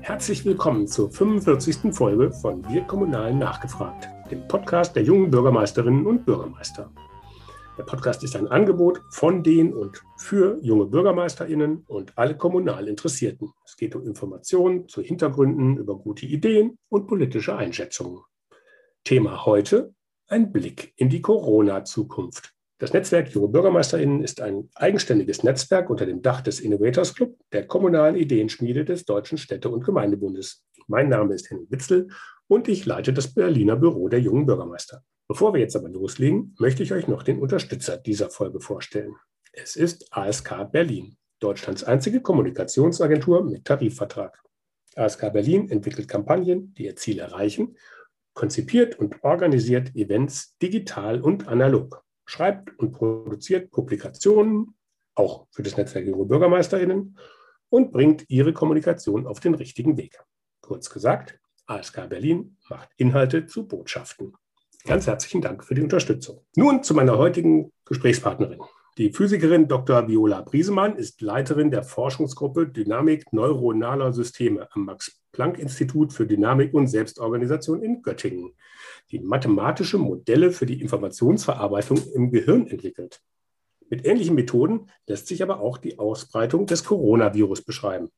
Herzlich willkommen zur 45. Folge von Wir Kommunalen nachgefragt, dem Podcast der jungen Bürgermeisterinnen und Bürgermeister. Der Podcast ist ein Angebot von den und für junge Bürgermeisterinnen und alle kommunal Interessierten. Es geht um Informationen zu Hintergründen, über gute Ideen und politische Einschätzungen. Thema heute ein Blick in die Corona-Zukunft. Das Netzwerk Junge BürgermeisterInnen ist ein eigenständiges Netzwerk unter dem Dach des Innovators Club, der kommunalen Ideenschmiede des Deutschen Städte- und Gemeindebundes. Mein Name ist Henning Witzel und ich leite das Berliner Büro der jungen Bürgermeister. Bevor wir jetzt aber loslegen, möchte ich euch noch den Unterstützer dieser Folge vorstellen. Es ist ASK Berlin, Deutschlands einzige Kommunikationsagentur mit Tarifvertrag. ASK Berlin entwickelt Kampagnen, die ihr Ziel erreichen, konzipiert und organisiert Events digital und analog schreibt und produziert Publikationen, auch für das Netzwerk Junge BürgermeisterInnen, und bringt ihre Kommunikation auf den richtigen Weg. Kurz gesagt, ASK Berlin macht Inhalte zu Botschaften. Ganz herzlichen Dank für die Unterstützung. Nun zu meiner heutigen Gesprächspartnerin. Die Physikerin Dr. Viola Briesemann ist Leiterin der Forschungsgruppe Dynamik neuronaler Systeme am Max-Planck-Institut für Dynamik und Selbstorganisation in Göttingen, die mathematische Modelle für die Informationsverarbeitung im Gehirn entwickelt. Mit ähnlichen Methoden lässt sich aber auch die Ausbreitung des Coronavirus beschreiben.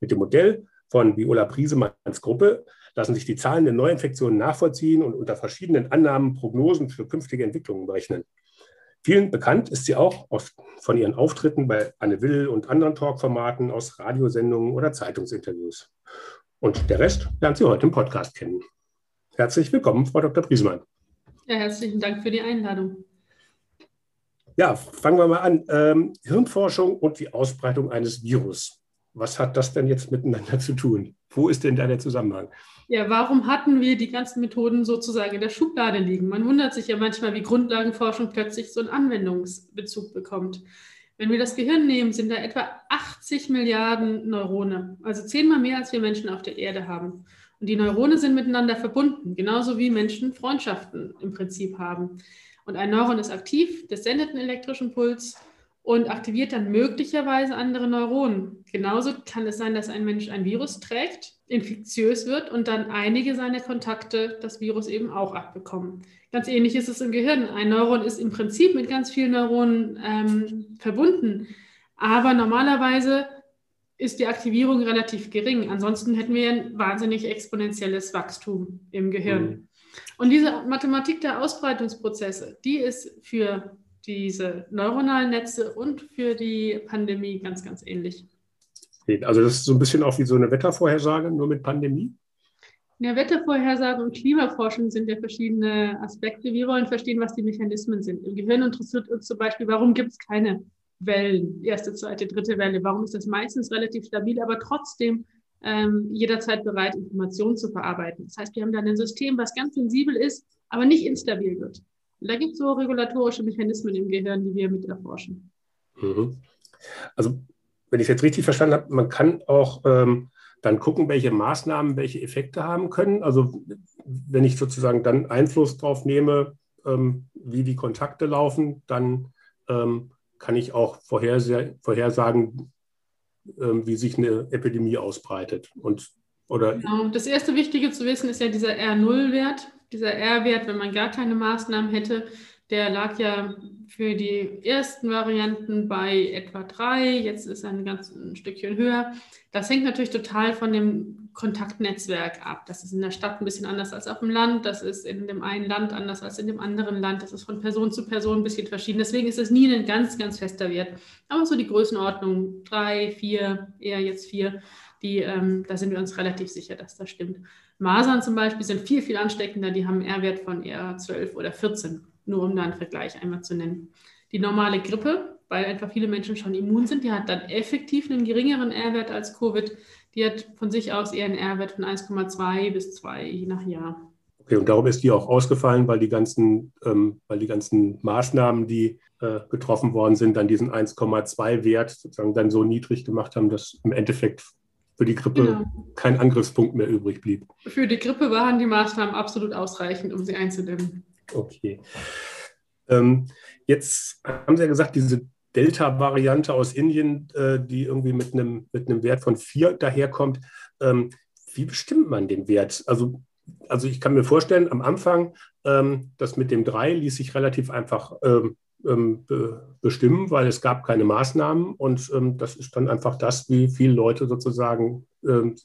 Mit dem Modell von Viola Briesemanns Gruppe lassen sich die Zahlen der Neuinfektionen nachvollziehen und unter verschiedenen Annahmen Prognosen für künftige Entwicklungen berechnen. Vielen bekannt ist sie auch von ihren Auftritten bei Anne Will und anderen Talkformaten aus Radiosendungen oder Zeitungsinterviews. Und der Rest lernt sie heute im Podcast kennen. Herzlich willkommen, Frau Dr. Priesmann. Ja, herzlichen Dank für die Einladung. Ja, fangen wir mal an. Ähm, Hirnforschung und die Ausbreitung eines Virus. Was hat das denn jetzt miteinander zu tun? Wo ist denn da der Zusammenhang? Ja, warum hatten wir die ganzen Methoden sozusagen in der Schublade liegen? Man wundert sich ja manchmal, wie Grundlagenforschung plötzlich so einen Anwendungsbezug bekommt. Wenn wir das Gehirn nehmen, sind da etwa 80 Milliarden Neurone, also zehnmal mehr, als wir Menschen auf der Erde haben. Und die Neurone sind miteinander verbunden, genauso wie Menschen Freundschaften im Prinzip haben. Und ein Neuron ist aktiv, das sendet einen elektrischen Puls und aktiviert dann möglicherweise andere Neuronen. Genauso kann es sein, dass ein Mensch ein Virus trägt, infektiös wird und dann einige seiner Kontakte das Virus eben auch abbekommen. Ganz ähnlich ist es im Gehirn. Ein Neuron ist im Prinzip mit ganz vielen Neuronen ähm, verbunden, aber normalerweise ist die Aktivierung relativ gering. Ansonsten hätten wir ein wahnsinnig exponentielles Wachstum im Gehirn. Mhm. Und diese Mathematik der Ausbreitungsprozesse, die ist für diese neuronalen Netze und für die Pandemie ganz, ganz ähnlich. Also das ist so ein bisschen auch wie so eine Wettervorhersage, nur mit Pandemie? Ja, Wettervorhersage und Klimaforschung sind ja verschiedene Aspekte. Wir wollen verstehen, was die Mechanismen sind. Im Gehirn interessiert uns zum Beispiel, warum gibt es keine Wellen, erste, zweite, dritte Welle? Warum ist das meistens relativ stabil, aber trotzdem ähm, jederzeit bereit, Informationen zu verarbeiten? Das heißt, wir haben da ein System, was ganz sensibel ist, aber nicht instabil wird. Und da gibt es so regulatorische Mechanismen im Gehirn, die wir mit erforschen. Mhm. Also, wenn ich es jetzt richtig verstanden habe, man kann auch ähm, dann gucken, welche Maßnahmen welche Effekte haben können. Also, wenn ich sozusagen dann Einfluss darauf nehme, ähm, wie die Kontakte laufen, dann ähm, kann ich auch vorhersagen, ähm, wie sich eine Epidemie ausbreitet. Und, oder genau. Das erste Wichtige zu wissen ist ja dieser R0-Wert dieser R-Wert, wenn man gar keine Maßnahmen hätte, der lag ja für die ersten Varianten bei etwa drei, jetzt ist er ein ganz ein Stückchen höher. Das hängt natürlich total von dem Kontaktnetzwerk ab. Das ist in der Stadt ein bisschen anders als auf dem Land, das ist in dem einen Land anders als in dem anderen Land, das ist von Person zu Person ein bisschen verschieden. Deswegen ist es nie ein ganz, ganz fester Wert. Aber so die Größenordnung drei, vier, eher jetzt vier, die, ähm, da sind wir uns relativ sicher, dass das stimmt. Masern zum Beispiel sind viel, viel ansteckender, die haben einen R-Wert von eher 12 oder 14, nur um da einen Vergleich einmal zu nennen. Die normale Grippe, weil einfach viele Menschen schon immun sind, die hat dann effektiv einen geringeren R-Wert als Covid. Die hat von sich aus eher einen R-Wert von 1,2 bis 2, je nach Jahr. Okay, und darum ist die auch ausgefallen, weil die ganzen, ähm, weil die ganzen Maßnahmen, die äh, getroffen worden sind, dann diesen 1,2 Wert sozusagen dann so niedrig gemacht haben, dass im Endeffekt für die Grippe genau. kein Angriffspunkt mehr übrig blieb. Für die Grippe waren die Maßnahmen absolut ausreichend, um sie einzudämmen. Okay. Ähm, jetzt haben Sie ja gesagt, diese Delta-Variante aus Indien, äh, die irgendwie mit einem, mit einem Wert von vier daherkommt. Ähm, wie bestimmt man den Wert? Also, also ich kann mir vorstellen, am Anfang, ähm, das mit dem drei ließ sich relativ einfach ähm bestimmen, weil es gab keine Maßnahmen und ähm, das ist dann einfach das, wie viele Leute sozusagen ähm,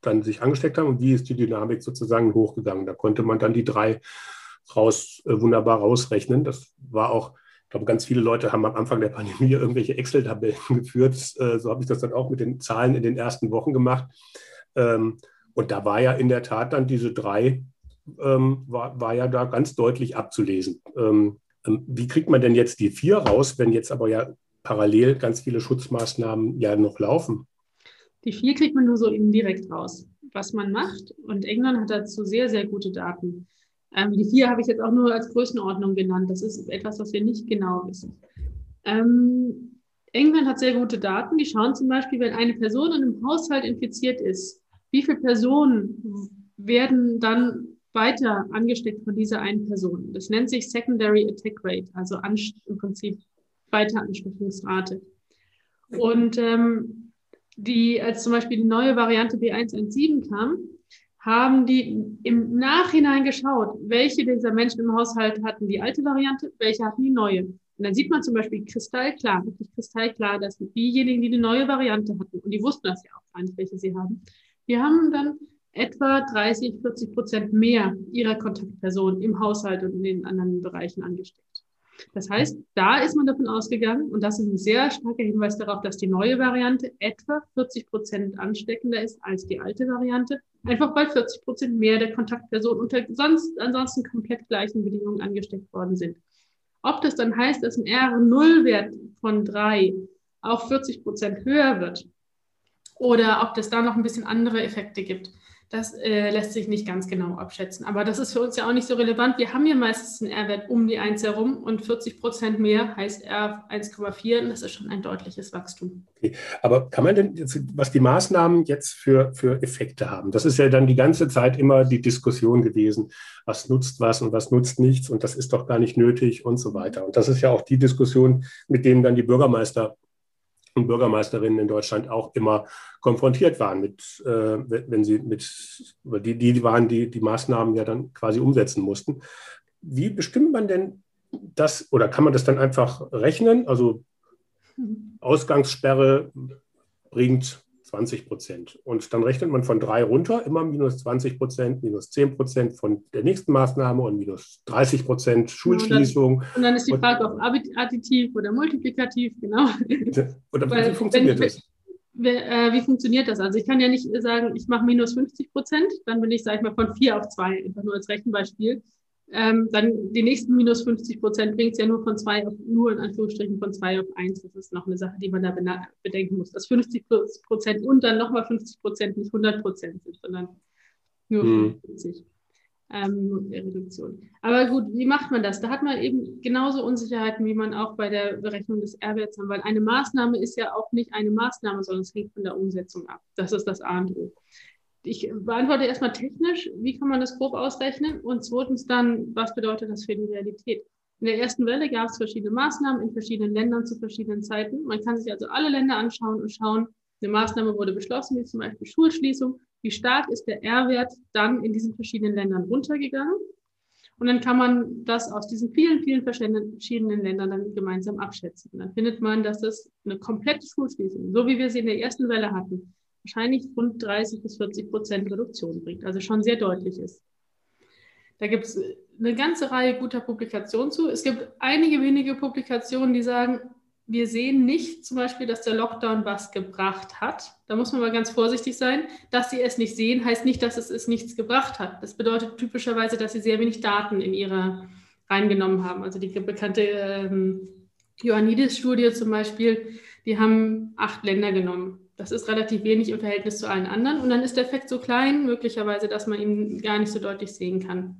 dann sich angesteckt haben und wie ist die Dynamik sozusagen hochgegangen. Da konnte man dann die drei raus, äh, wunderbar rausrechnen. Das war auch glaube, ganz viele Leute haben am Anfang der Pandemie irgendwelche Excel-Tabellen geführt. Äh, so habe ich das dann auch mit den Zahlen in den ersten Wochen gemacht. Ähm, und da war ja in der Tat dann diese drei, ähm, war, war ja da ganz deutlich abzulesen. Ähm, wie kriegt man denn jetzt die vier raus, wenn jetzt aber ja parallel ganz viele Schutzmaßnahmen ja noch laufen? Die vier kriegt man nur so indirekt raus. Was man macht, und England hat dazu sehr, sehr gute Daten. Ähm, die vier habe ich jetzt auch nur als Größenordnung genannt. Das ist etwas, was wir nicht genau wissen. Ähm, England hat sehr gute Daten. Die schauen zum Beispiel, wenn eine Person in einem Haushalt infiziert ist, wie viele Personen werden dann weiter angesteckt von dieser einen Person. Das nennt sich Secondary Attack Rate, also im Prinzip Weiteransteckungsrate. Und ähm, die, als zum Beispiel die neue Variante B117 kam, haben die im Nachhinein geschaut, welche dieser Menschen im Haushalt hatten die alte Variante, welche hatten die neue. Und dann sieht man zum Beispiel kristallklar, wirklich kristallklar, dass diejenigen, die die neue Variante hatten, und die wussten das ja auch gar nicht, welche sie haben, die haben dann etwa 30, 40 Prozent mehr ihrer Kontaktpersonen im Haushalt und in den anderen Bereichen angesteckt. Das heißt, da ist man davon ausgegangen, und das ist ein sehr starker Hinweis darauf, dass die neue Variante etwa 40 Prozent ansteckender ist als die alte Variante, einfach weil 40 Prozent mehr der Kontaktpersonen unter sonst, ansonsten komplett gleichen Bedingungen angesteckt worden sind. Ob das dann heißt, dass ein R0-Wert von drei auch 40 Prozent höher wird oder ob das da noch ein bisschen andere Effekte gibt, das äh, lässt sich nicht ganz genau abschätzen. Aber das ist für uns ja auch nicht so relevant. Wir haben ja meistens einen R-Wert um die 1 herum und 40 Prozent mehr heißt R 1,4 und das ist schon ein deutliches Wachstum. Okay. Aber kann man denn, was die Maßnahmen jetzt für, für Effekte haben? Das ist ja dann die ganze Zeit immer die Diskussion gewesen, was nutzt was und was nutzt nichts und das ist doch gar nicht nötig und so weiter. Und das ist ja auch die Diskussion, mit denen dann die Bürgermeister und Bürgermeisterinnen in Deutschland auch immer konfrontiert waren mit, äh, wenn sie mit, die, die waren, die die Maßnahmen ja dann quasi umsetzen mussten. Wie bestimmt man denn das oder kann man das dann einfach rechnen? Also mhm. Ausgangssperre bringt 20 Prozent. Und dann rechnet man von drei runter, immer minus 20 Prozent, minus 10 Prozent von der nächsten Maßnahme und minus 30 Prozent Schulschließung. Und dann, und dann ist die Frage, ob additiv oder multiplikativ, genau. Oder Weil, wie funktioniert wenn, das? Wie, äh, wie funktioniert das? Also ich kann ja nicht sagen, ich mache minus 50 Prozent, dann bin ich, sage ich mal, von 4 auf 2, einfach nur als Rechenbeispiel. Ähm, dann die nächsten minus 50 Prozent bringt es ja nur von zwei auf, nur in Anführungsstrichen von zwei auf eins. Das ist noch eine Sache, die man da bedenken muss, dass 50 Prozent und dann nochmal 50 Prozent nicht 100 Prozent sind, sondern nur hm. 50 ähm, Reduktion. Aber gut, wie macht man das? Da hat man eben genauso Unsicherheiten, wie man auch bei der Berechnung des R-Werts hat, weil eine Maßnahme ist ja auch nicht eine Maßnahme, sondern es hängt von der Umsetzung ab. Das ist das A und O ich beantworte erstmal technisch, wie kann man das grob ausrechnen? Und zweitens dann, was bedeutet das für die Realität? In der ersten Welle gab es verschiedene Maßnahmen in verschiedenen Ländern zu verschiedenen Zeiten. Man kann sich also alle Länder anschauen und schauen, eine Maßnahme wurde beschlossen, wie zum Beispiel Schulschließung. Wie stark ist der R-Wert dann in diesen verschiedenen Ländern runtergegangen? Und dann kann man das aus diesen vielen, vielen verschiedenen Ländern dann gemeinsam abschätzen. Dann findet man, dass das eine komplette Schulschließung, so wie wir sie in der ersten Welle hatten, wahrscheinlich rund 30 bis 40 Prozent Reduktion bringt, also schon sehr deutlich ist. Da gibt es eine ganze Reihe guter Publikationen zu. Es gibt einige wenige Publikationen, die sagen, wir sehen nicht zum Beispiel, dass der Lockdown was gebracht hat. Da muss man mal ganz vorsichtig sein. Dass sie es nicht sehen, heißt nicht, dass es, es nichts gebracht hat. Das bedeutet typischerweise, dass sie sehr wenig Daten in ihre reingenommen haben. Also die bekannte ähm, Ioannidis-Studie zum Beispiel, die haben acht Länder genommen das ist relativ wenig im Verhältnis zu allen anderen. Und dann ist der Effekt so klein, möglicherweise, dass man ihn gar nicht so deutlich sehen kann.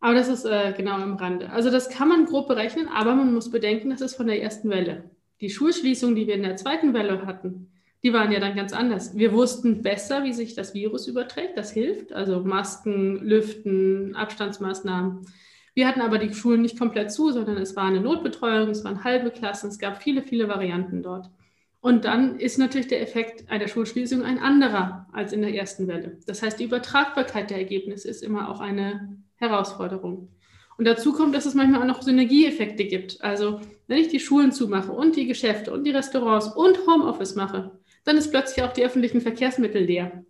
Aber das ist äh, genau am Rande. Also das kann man grob berechnen, aber man muss bedenken, das ist von der ersten Welle. Die Schulschließungen, die wir in der zweiten Welle hatten, die waren ja dann ganz anders. Wir wussten besser, wie sich das Virus überträgt. Das hilft. Also Masken, Lüften, Abstandsmaßnahmen. Wir hatten aber die Schulen nicht komplett zu, sondern es war eine Notbetreuung, es waren halbe Klassen, es gab viele, viele Varianten dort. Und dann ist natürlich der Effekt einer Schulschließung ein anderer als in der ersten Welle. Das heißt, die Übertragbarkeit der Ergebnisse ist immer auch eine Herausforderung. Und dazu kommt, dass es manchmal auch noch Synergieeffekte gibt. Also wenn ich die Schulen zumache und die Geschäfte und die Restaurants und Homeoffice mache, dann ist plötzlich auch die öffentlichen Verkehrsmittel leer.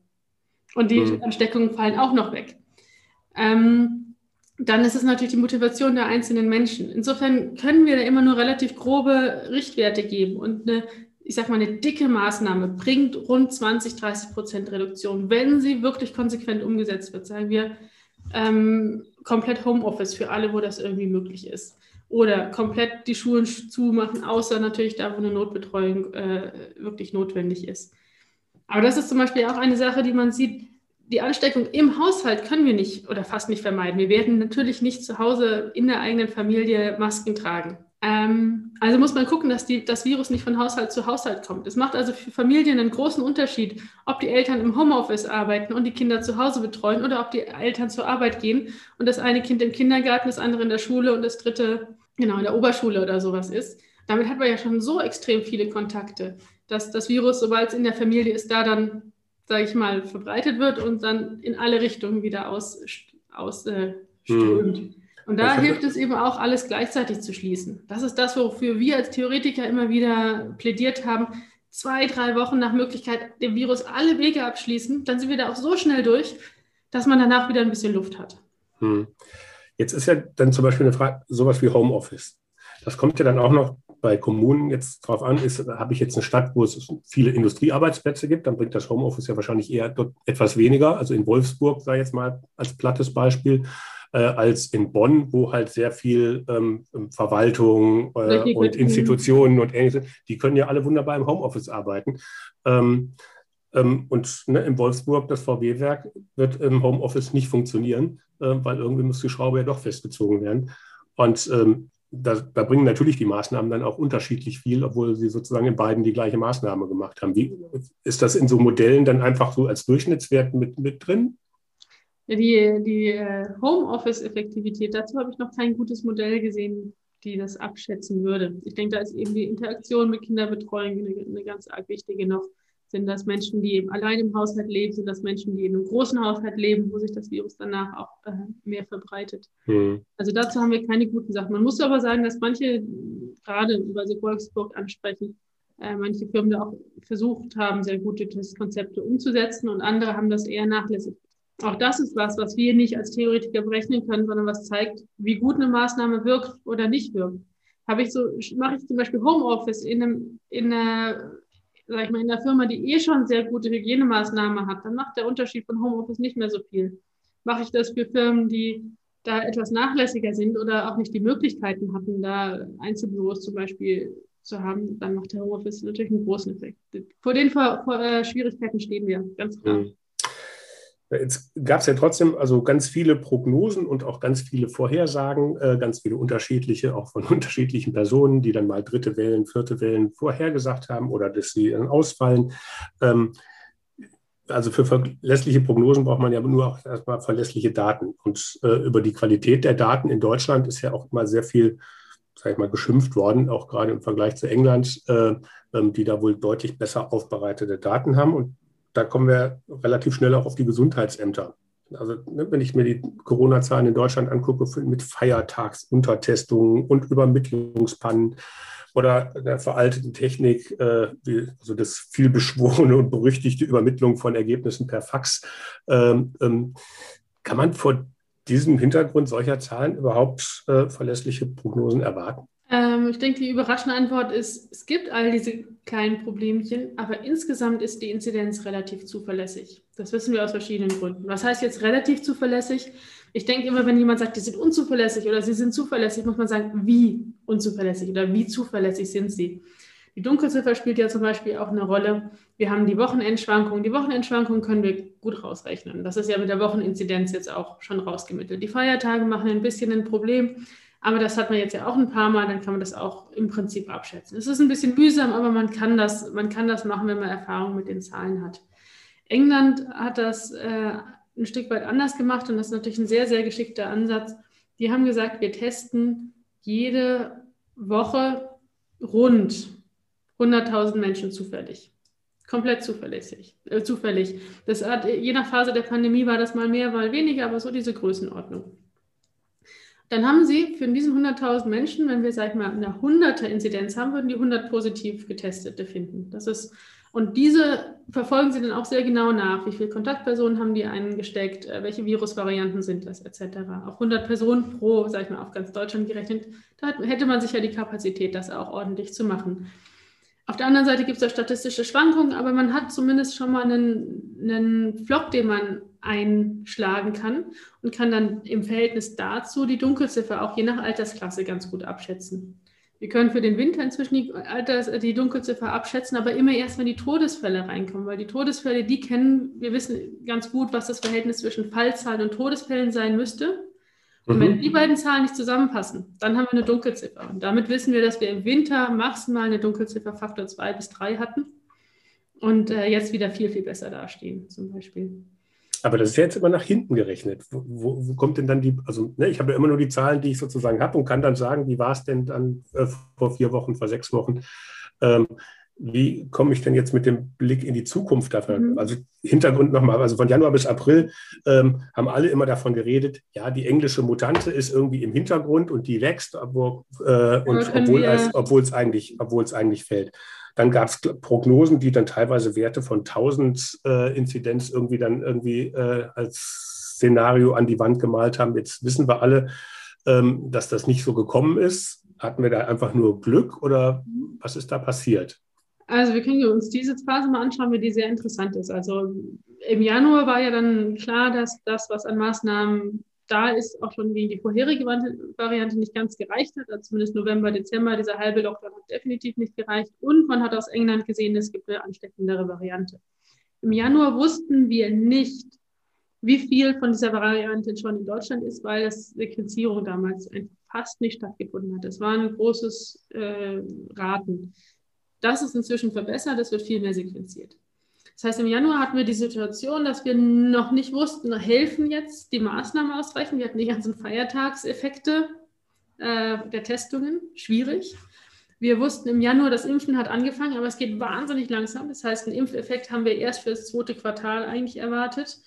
Und die mhm. Ansteckungen fallen auch noch weg. Ähm, dann ist es natürlich die Motivation der einzelnen Menschen. Insofern können wir da immer nur relativ grobe Richtwerte geben. Und eine, ich sage mal, eine dicke Maßnahme bringt rund 20, 30 Prozent Reduktion, wenn sie wirklich konsequent umgesetzt wird. Sagen wir, ähm, komplett Homeoffice für alle, wo das irgendwie möglich ist. Oder komplett die Schulen zumachen, außer natürlich da, wo eine Notbetreuung äh, wirklich notwendig ist. Aber das ist zum Beispiel auch eine Sache, die man sieht. Die Ansteckung im Haushalt können wir nicht oder fast nicht vermeiden. Wir werden natürlich nicht zu Hause in der eigenen Familie Masken tragen. Ähm, also muss man gucken, dass die, das Virus nicht von Haushalt zu Haushalt kommt. Es macht also für Familien einen großen Unterschied, ob die Eltern im Homeoffice arbeiten und die Kinder zu Hause betreuen oder ob die Eltern zur Arbeit gehen und das eine Kind im Kindergarten, das andere in der Schule und das dritte genau in der Oberschule oder sowas ist. Damit hat man ja schon so extrem viele Kontakte, dass das Virus, sobald es in der Familie ist, da dann, sage ich mal, verbreitet wird und dann in alle Richtungen wieder ausströmt. Aus, äh, hm. Und da hilft es eben auch, alles gleichzeitig zu schließen. Das ist das, wofür wir als Theoretiker immer wieder plädiert haben. Zwei, drei Wochen nach Möglichkeit dem Virus alle Wege abschließen, dann sind wir da auch so schnell durch, dass man danach wieder ein bisschen Luft hat. Hm. Jetzt ist ja dann zum Beispiel eine Frage, sowas wie Homeoffice. Das kommt ja dann auch noch bei Kommunen jetzt drauf an, ist, habe ich jetzt eine Stadt, wo es viele Industriearbeitsplätze gibt, dann bringt das Homeoffice ja wahrscheinlich eher dort etwas weniger. Also in Wolfsburg, sei jetzt mal als plattes Beispiel, äh, als in Bonn, wo halt sehr viel ähm, Verwaltung äh, und Institutionen und ähnliches, die können ja alle wunderbar im Homeoffice arbeiten. Ähm, ähm, und ne, in Wolfsburg, das VW-Werk, wird im Homeoffice nicht funktionieren, äh, weil irgendwie muss die Schraube ja doch festgezogen werden. Und ähm, da, da, bringen natürlich die Maßnahmen dann auch unterschiedlich viel, obwohl sie sozusagen in beiden die gleiche Maßnahme gemacht haben. Wie, ist das in so Modellen dann einfach so als Durchschnittswert mit, mit drin? Die, die äh, Homeoffice-Effektivität, dazu habe ich noch kein gutes Modell gesehen, die das abschätzen würde. Ich denke, da ist eben die Interaktion mit Kinderbetreuung eine, eine ganz arg wichtige noch. Sind das Menschen, die eben allein im Haushalt leben? Sind das Menschen, die in einem großen Haushalt leben, wo sich das Virus danach auch äh, mehr verbreitet? Hm. Also dazu haben wir keine guten Sachen. Man muss aber sagen, dass manche, gerade über Sie Wolfsburg ansprechen, äh, manche Firmen da auch versucht haben, sehr gute Testkonzepte umzusetzen und andere haben das eher nachlässig auch das ist was, was wir nicht als Theoretiker berechnen können, sondern was zeigt, wie gut eine Maßnahme wirkt oder nicht wirkt. Habe ich so, mache ich zum Beispiel Homeoffice in einem, in einer, sag ich mal, in einer Firma, die eh schon sehr gute Hygienemaßnahmen hat, dann macht der Unterschied von Homeoffice nicht mehr so viel. Mache ich das für Firmen, die da etwas nachlässiger sind oder auch nicht die Möglichkeiten hatten, da Einzelbüros zum Beispiel zu haben, dann macht der Homeoffice natürlich einen großen Effekt. Vor den Vor Vor äh, Schwierigkeiten stehen wir, ganz klar. Mhm. Jetzt gab es ja trotzdem also ganz viele Prognosen und auch ganz viele Vorhersagen, äh, ganz viele unterschiedliche, auch von unterschiedlichen Personen, die dann mal dritte Wellen, vierte Wellen vorhergesagt haben oder dass sie dann ausfallen. Ähm, also für verlässliche Prognosen braucht man ja nur auch erstmal verlässliche Daten. Und äh, über die Qualität der Daten in Deutschland ist ja auch immer sehr viel, sage ich mal, geschimpft worden, auch gerade im Vergleich zu England, äh, ähm, die da wohl deutlich besser aufbereitete Daten haben. Und da kommen wir relativ schnell auch auf die Gesundheitsämter. Also ne, wenn ich mir die Corona-Zahlen in Deutschland angucke mit Feiertagsuntertestungen und Übermittlungspannen oder der veralteten Technik, äh, also das vielbeschworene und berüchtigte Übermittlung von Ergebnissen per Fax, ähm, ähm, kann man vor diesem Hintergrund solcher Zahlen überhaupt äh, verlässliche Prognosen erwarten? Ähm, ich denke, die überraschende Antwort ist, es gibt all diese kleinen Problemchen, aber insgesamt ist die Inzidenz relativ zuverlässig. Das wissen wir aus verschiedenen Gründen. Was heißt jetzt relativ zuverlässig? Ich denke immer, wenn jemand sagt, die sind unzuverlässig oder sie sind zuverlässig, muss man sagen, wie unzuverlässig oder wie zuverlässig sind sie. Die Dunkelziffer spielt ja zum Beispiel auch eine Rolle. Wir haben die Wochenendschwankungen. Die Wochenendschwankungen können wir gut rausrechnen. Das ist ja mit der Wocheninzidenz jetzt auch schon rausgemittelt. Die Feiertage machen ein bisschen ein Problem. Aber das hat man jetzt ja auch ein paar Mal, dann kann man das auch im Prinzip abschätzen. Es ist ein bisschen mühsam, aber man kann das, man kann das machen, wenn man Erfahrung mit den Zahlen hat. England hat das äh, ein Stück weit anders gemacht und das ist natürlich ein sehr, sehr geschickter Ansatz. Die haben gesagt, wir testen jede Woche rund 100.000 Menschen zufällig. Komplett zuverlässig, äh, zufällig. Das hat, je nach Phase der Pandemie war das mal mehr, mal weniger, aber so diese Größenordnung. Dann haben sie für diesen 100.000 Menschen, wenn wir, sag ich mal, eine 100er Inzidenz haben, würden die 100 positiv Getestete finden. Das ist, und diese verfolgen sie dann auch sehr genau nach. Wie viele Kontaktpersonen haben die eingesteckt? Äh, welche Virusvarianten sind das, etc. Auf 100 Personen pro, sag ich mal, auf ganz Deutschland gerechnet, da hätte man sicher die Kapazität, das auch ordentlich zu machen. Auf der anderen Seite gibt es da statistische Schwankungen, aber man hat zumindest schon mal einen, einen Flock, den man einschlagen kann und kann dann im Verhältnis dazu die Dunkelziffer auch je nach Altersklasse ganz gut abschätzen. Wir können für den Winter inzwischen die, Alters-, die Dunkelziffer abschätzen, aber immer erst, wenn die Todesfälle reinkommen, weil die Todesfälle, die kennen, wir wissen ganz gut, was das Verhältnis zwischen Fallzahlen und Todesfällen sein müsste. Und mhm. wenn die beiden Zahlen nicht zusammenpassen, dann haben wir eine Dunkelziffer. Und damit wissen wir, dass wir im Winter maximal eine Dunkelziffer Faktor 2 bis 3 hatten und äh, jetzt wieder viel, viel besser dastehen, zum Beispiel. Aber das ist ja jetzt immer nach hinten gerechnet. Wo, wo, wo kommt denn dann die, also ne, ich habe ja immer nur die Zahlen, die ich sozusagen habe und kann dann sagen, wie war es denn dann äh, vor vier Wochen, vor sechs Wochen. Ähm, wie komme ich denn jetzt mit dem Blick in die Zukunft dafür? Mhm. Also Hintergrund nochmal, also von Januar bis April ähm, haben alle immer davon geredet, ja, die englische Mutante ist irgendwie im Hintergrund und die wächst, äh, und es, obwohl, es eigentlich, obwohl es eigentlich fällt. Dann gab es Prognosen, die dann teilweise Werte von 1000 äh, Inzidenz irgendwie dann irgendwie äh, als Szenario an die Wand gemalt haben. Jetzt wissen wir alle, ähm, dass das nicht so gekommen ist. Hatten wir da einfach nur Glück oder was ist da passiert? Also wir können uns diese Phase mal anschauen, wie die sehr interessant ist. Also im Januar war ja dann klar, dass das, was an Maßnahmen da ist, auch schon gegen die vorherige Variante nicht ganz gereicht hat. Also zumindest November, Dezember, dieser halbe Lockdown hat definitiv nicht gereicht. Und man hat aus England gesehen, es gibt eine ansteckendere Variante. Im Januar wussten wir nicht, wie viel von dieser Variante schon in Deutschland ist, weil das Sequenzierung damals fast nicht stattgefunden hat. Es war ein großes äh, Raten. Das ist inzwischen verbessert, es wird viel mehr sequenziert. Das heißt, im Januar hatten wir die Situation, dass wir noch nicht wussten, helfen jetzt die Maßnahmen ausreichend. Wir hatten die ganzen Feiertagseffekte äh, der Testungen, schwierig. Wir wussten im Januar, das Impfen hat angefangen, aber es geht wahnsinnig langsam. Das heißt, einen Impfeffekt haben wir erst für das zweite Quartal eigentlich erwartet.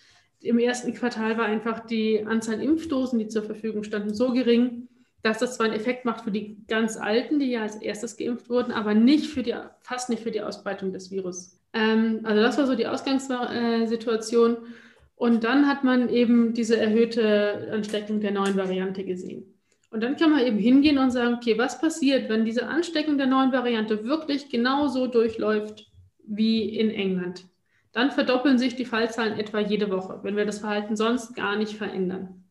Im ersten Quartal war einfach die Anzahl Impfdosen, die zur Verfügung standen, so gering, dass das zwar einen Effekt macht für die ganz Alten, die ja als erstes geimpft wurden, aber nicht für die, fast nicht für die Ausbreitung des Virus. Ähm, also das war so die Ausgangssituation. Und dann hat man eben diese erhöhte Ansteckung der neuen Variante gesehen. Und dann kann man eben hingehen und sagen, okay, was passiert, wenn diese Ansteckung der neuen Variante wirklich genauso durchläuft wie in England? Dann verdoppeln sich die Fallzahlen etwa jede Woche, wenn wir das Verhalten sonst gar nicht verändern.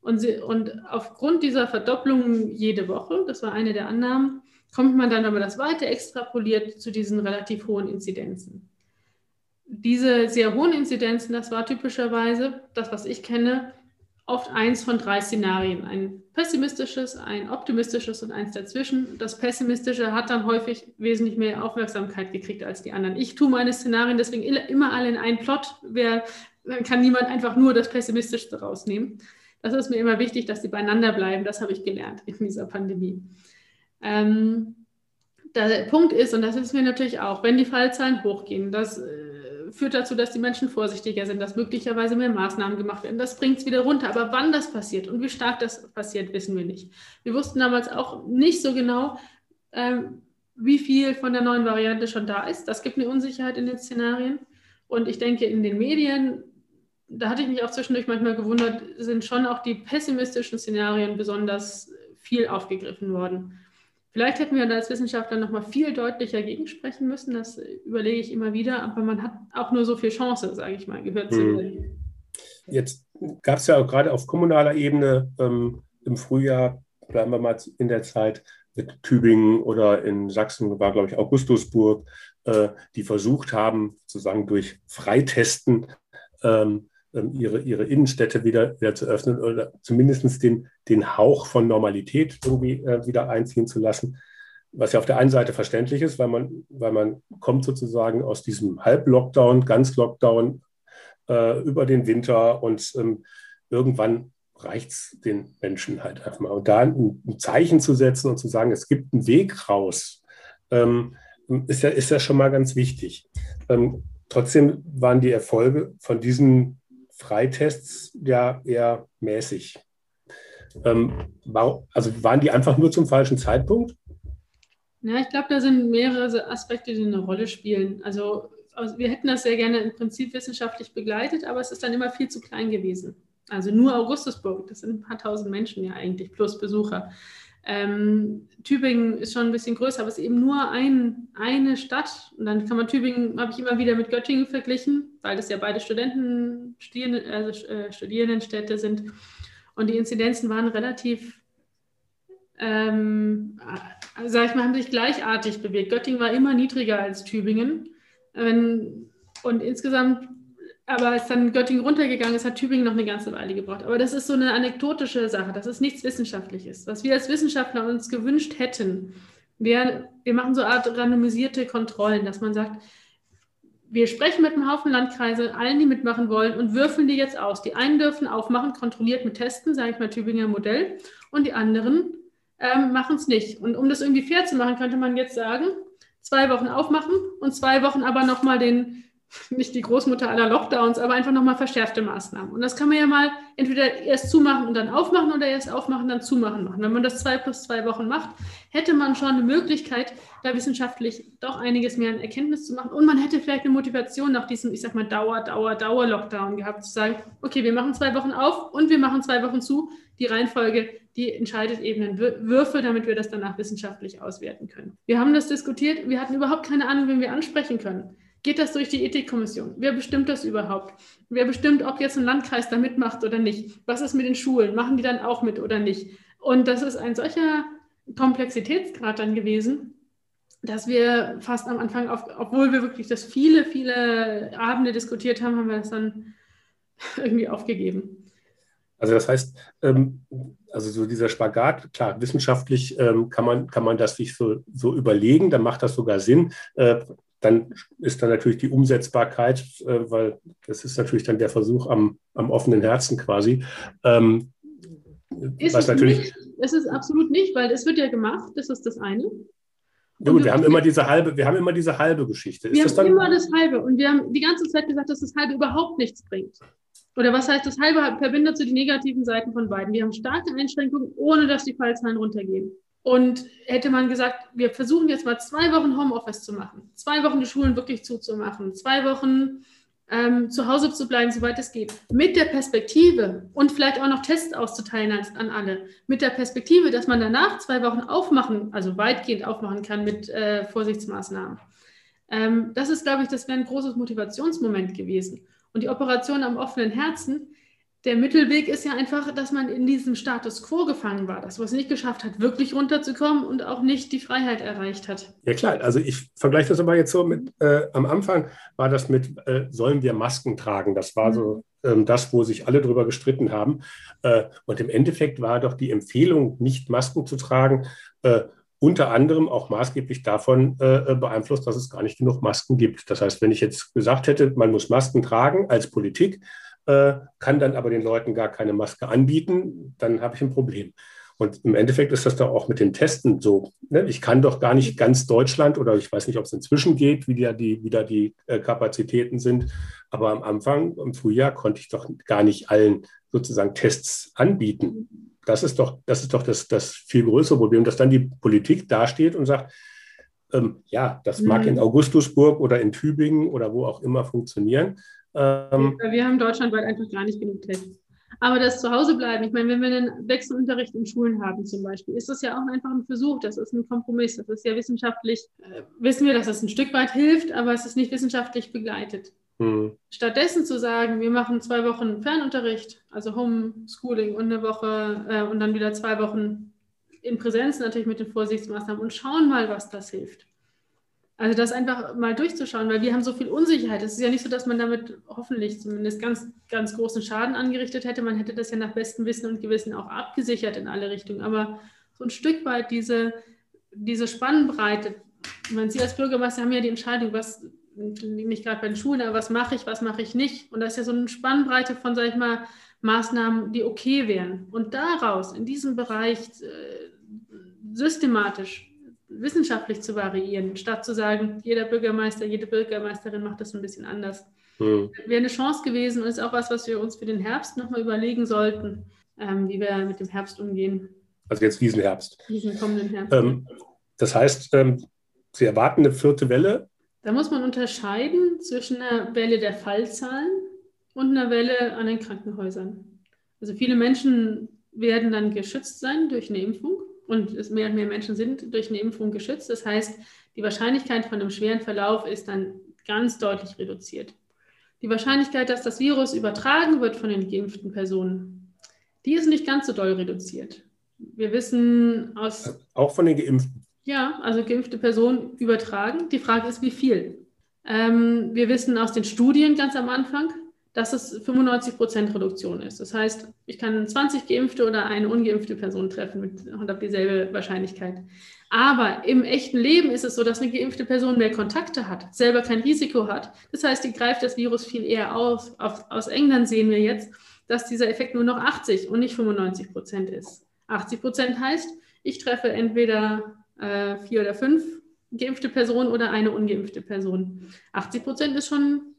Und, sie, und aufgrund dieser Verdopplung jede Woche, das war eine der Annahmen, kommt man dann, wenn man das weiter extrapoliert, zu diesen relativ hohen Inzidenzen. Diese sehr hohen Inzidenzen, das war typischerweise, das, was ich kenne, oft eins von drei Szenarien. Ein pessimistisches, ein optimistisches und eins dazwischen. Das pessimistische hat dann häufig wesentlich mehr Aufmerksamkeit gekriegt als die anderen. Ich tue meine Szenarien deswegen immer alle in einen Plot. Wer, dann kann niemand einfach nur das Pessimistischste rausnehmen. Das ist mir immer wichtig, dass sie beieinander bleiben. Das habe ich gelernt in dieser Pandemie. Ähm, der Punkt ist, und das ist mir natürlich auch, wenn die Fallzahlen hochgehen, das äh, führt dazu, dass die Menschen vorsichtiger sind, dass möglicherweise mehr Maßnahmen gemacht werden. Das bringt es wieder runter. Aber wann das passiert und wie stark das passiert, wissen wir nicht. Wir wussten damals auch nicht so genau, ähm, wie viel von der neuen Variante schon da ist. Das gibt eine Unsicherheit in den Szenarien. Und ich denke, in den Medien da hatte ich mich auch zwischendurch manchmal gewundert, sind schon auch die pessimistischen Szenarien besonders viel aufgegriffen worden. Vielleicht hätten wir da als Wissenschaftler noch mal viel deutlicher gegensprechen müssen. Das überlege ich immer wieder. Aber man hat auch nur so viel Chance, sage ich mal, gehört zu hm. werden. Jetzt gab es ja auch gerade auf kommunaler Ebene ähm, im Frühjahr, bleiben wir mal in der Zeit, mit Tübingen oder in Sachsen war, glaube ich, Augustusburg, äh, die versucht haben, sozusagen durch Freitesten ähm, ihre, ihre Innenstädte wieder, wieder zu öffnen oder zumindest den, den Hauch von Normalität irgendwie äh, wieder einziehen zu lassen. Was ja auf der einen Seite verständlich ist, weil man, weil man kommt sozusagen aus diesem Halb-Lockdown, Ganz-Lockdown äh, über den Winter und ähm, irgendwann reicht es den Menschen halt einfach mal. Und da ein, ein, Zeichen zu setzen und zu sagen, es gibt einen Weg raus, ähm, ist, ja, ist ja schon mal ganz wichtig. Ähm, trotzdem waren die Erfolge von diesen Freitests ja eher mäßig. Ähm, also waren die einfach nur zum falschen Zeitpunkt? Ja, ich glaube, da sind mehrere Aspekte, die eine Rolle spielen. Also, also wir hätten das sehr gerne im Prinzip wissenschaftlich begleitet, aber es ist dann immer viel zu klein gewesen. Also nur Augustusburg, das sind ein paar tausend Menschen ja eigentlich, plus Besucher. Ähm, Tübingen ist schon ein bisschen größer, aber es ist eben nur ein, eine Stadt. Und dann kann man Tübingen, habe ich immer wieder mit Göttingen verglichen, weil das ja beide Studenten, also, äh, Studierendenstädte sind. Und die Inzidenzen waren relativ, ähm, sag ich mal, haben sich gleichartig bewegt. Göttingen war immer niedriger als Tübingen. Und insgesamt aber als dann Göttingen runtergegangen ist, hat Tübingen noch eine ganze Weile gebraucht. Aber das ist so eine anekdotische Sache, das ist nichts Wissenschaftliches. Was wir als Wissenschaftler uns gewünscht hätten, wäre, wir machen so eine Art randomisierte Kontrollen, dass man sagt, wir sprechen mit einem Haufen Landkreise, allen, die mitmachen wollen, und würfeln die jetzt aus. Die einen dürfen aufmachen, kontrolliert mit Testen, sage ich mal Tübinger Modell, und die anderen ähm, machen es nicht. Und um das irgendwie fair zu machen, könnte man jetzt sagen, zwei Wochen aufmachen und zwei Wochen aber nochmal den nicht die Großmutter aller Lockdowns, aber einfach nochmal verschärfte Maßnahmen. Und das kann man ja mal entweder erst zumachen und dann aufmachen oder erst aufmachen, dann zumachen machen. Wenn man das zwei plus zwei Wochen macht, hätte man schon eine Möglichkeit, da wissenschaftlich doch einiges mehr an Erkenntnis zu machen. Und man hätte vielleicht eine Motivation nach diesem, ich sag mal, Dauer, Dauer, Dauer-Lockdown gehabt, zu sagen, okay, wir machen zwei Wochen auf und wir machen zwei Wochen zu. Die Reihenfolge, die entscheidet eben einen Würfel, damit wir das danach wissenschaftlich auswerten können. Wir haben das diskutiert, wir hatten überhaupt keine Ahnung, wen wir ansprechen können. Geht das durch die Ethikkommission? Wer bestimmt das überhaupt? Wer bestimmt, ob jetzt ein Landkreis da mitmacht oder nicht? Was ist mit den Schulen? Machen die dann auch mit oder nicht? Und das ist ein solcher Komplexitätsgrad dann gewesen, dass wir fast am Anfang, auf, obwohl wir wirklich das viele, viele Abende diskutiert haben, haben wir das dann irgendwie aufgegeben. Also das heißt, ähm, also so dieser Spagat, klar, wissenschaftlich ähm, kann, man, kann man das sich so, so überlegen, dann macht das sogar Sinn. Äh, dann ist dann natürlich die Umsetzbarkeit, äh, weil das ist natürlich dann der Versuch am, am offenen Herzen quasi. Ähm, ist was es natürlich. Nicht, es ist absolut nicht, weil es wird ja gemacht, das ist das eine. Ja, gut, wir haben immer diese halbe, wir haben immer diese halbe Geschichte. Ist wir haben immer das halbe und wir haben die ganze Zeit gesagt, dass das halbe überhaupt nichts bringt. Oder was heißt das halbe verbindet zu den negativen Seiten von beiden? Wir haben starke Einschränkungen, ohne dass die Fallzahlen runtergehen. Und hätte man gesagt, wir versuchen jetzt mal zwei Wochen Homeoffice zu machen, zwei Wochen die Schulen wirklich zuzumachen, zwei Wochen ähm, zu Hause zu bleiben, soweit es geht, mit der Perspektive und vielleicht auch noch Tests auszuteilen an, alle, mit der Perspektive, dass man danach zwei Wochen aufmachen, also weitgehend aufmachen kann mit äh, Vorsichtsmaßnahmen. Ähm, das ist, glaube ich, das wäre ein großes Motivationsmoment gewesen. Und die Operation am offenen Herzen der Mittelweg ist ja einfach, dass man in diesem Status quo gefangen war, dass man es nicht geschafft hat, wirklich runterzukommen und auch nicht die Freiheit erreicht hat. Ja klar, also ich vergleiche das aber jetzt so mit, äh, am Anfang war das mit, äh, sollen wir Masken tragen? Das war mhm. so ähm, das, wo sich alle drüber gestritten haben. Äh, und im Endeffekt war doch die Empfehlung, nicht Masken zu tragen, äh, unter anderem auch maßgeblich davon äh, beeinflusst, dass es gar nicht genug Masken gibt. Das heißt, wenn ich jetzt gesagt hätte, man muss Masken tragen als Politik, äh, kann dann aber den Leuten gar keine Maske anbieten, dann habe ich ein Problem. Und im Endeffekt ist das doch auch mit den Testen so. Ne? Ich kann doch gar nicht ganz Deutschland oder ich weiß nicht, ob es inzwischen geht, wie da die, wie da die äh, Kapazitäten sind. Aber am Anfang, im Frühjahr, konnte ich doch gar nicht allen sozusagen Tests anbieten. Das ist doch, das, ist doch das, das viel größere Problem, dass dann die Politik dasteht und sagt, ähm, ja, das mag in mhm. Augustusburg oder in Tübingen oder wo auch immer funktionieren. Ähm, wir haben deutschlandweit einfach gar nicht genug Tests. Aber das Zuhausebleiben, ich meine, wenn wir einen Wechselunterricht in Schulen haben zum Beispiel, ist das ja auch einfach ein Versuch, das ist ein Kompromiss, das ist ja wissenschaftlich, äh, wissen wir, dass das ein Stück weit hilft, aber es ist nicht wissenschaftlich begleitet. Hm. Stattdessen zu sagen, wir machen zwei Wochen Fernunterricht, also Homeschooling und eine Woche äh, und dann wieder zwei Wochen in Präsenz natürlich mit den Vorsichtsmaßnahmen und schauen mal, was das hilft. Also das einfach mal durchzuschauen, weil wir haben so viel Unsicherheit. Es ist ja nicht so, dass man damit hoffentlich zumindest ganz, ganz großen Schaden angerichtet hätte. Man hätte das ja nach bestem Wissen und Gewissen auch abgesichert in alle Richtungen. Aber so ein Stück weit diese, diese Spannbreite, man Sie als Bürgermeister haben ja die Entscheidung, was, nicht gerade bei den Schulen, aber was mache ich, was mache ich nicht. Und da ist ja so eine Spannbreite von, sag ich mal, Maßnahmen, die okay wären. Und daraus in diesem Bereich äh, systematisch wissenschaftlich zu variieren, statt zu sagen, jeder Bürgermeister, jede Bürgermeisterin macht das ein bisschen anders. Hm. Wäre eine Chance gewesen und ist auch was, was wir uns für den Herbst nochmal überlegen sollten, ähm, wie wir mit dem Herbst umgehen. Also jetzt diesen Herbst. Diesen kommenden Herbst. Ähm, das heißt, ähm, Sie erwarten eine vierte Welle? Da muss man unterscheiden zwischen einer Welle der Fallzahlen und einer Welle an den Krankenhäusern. Also viele Menschen werden dann geschützt sein durch eine Impfung und es mehr und mehr Menschen sind durch eine Impfung geschützt. Das heißt, die Wahrscheinlichkeit von einem schweren Verlauf ist dann ganz deutlich reduziert. Die Wahrscheinlichkeit, dass das Virus übertragen wird von den geimpften Personen, die ist nicht ganz so doll reduziert. Wir wissen aus. Auch von den Geimpften. Ja, also geimpfte Personen übertragen. Die Frage ist, wie viel. Ähm, wir wissen aus den Studien ganz am Anfang, dass es 95 Prozent Reduktion ist. Das heißt, ich kann 20 geimpfte oder eine ungeimpfte Person treffen mit, und habe dieselbe Wahrscheinlichkeit. Aber im echten Leben ist es so, dass eine geimpfte Person mehr Kontakte hat, selber kein Risiko hat. Das heißt, die greift das Virus viel eher auf. auf aus England sehen wir jetzt, dass dieser Effekt nur noch 80 und nicht 95 Prozent ist. 80 Prozent heißt, ich treffe entweder äh, vier oder fünf geimpfte Personen oder eine ungeimpfte Person. 80 Prozent ist schon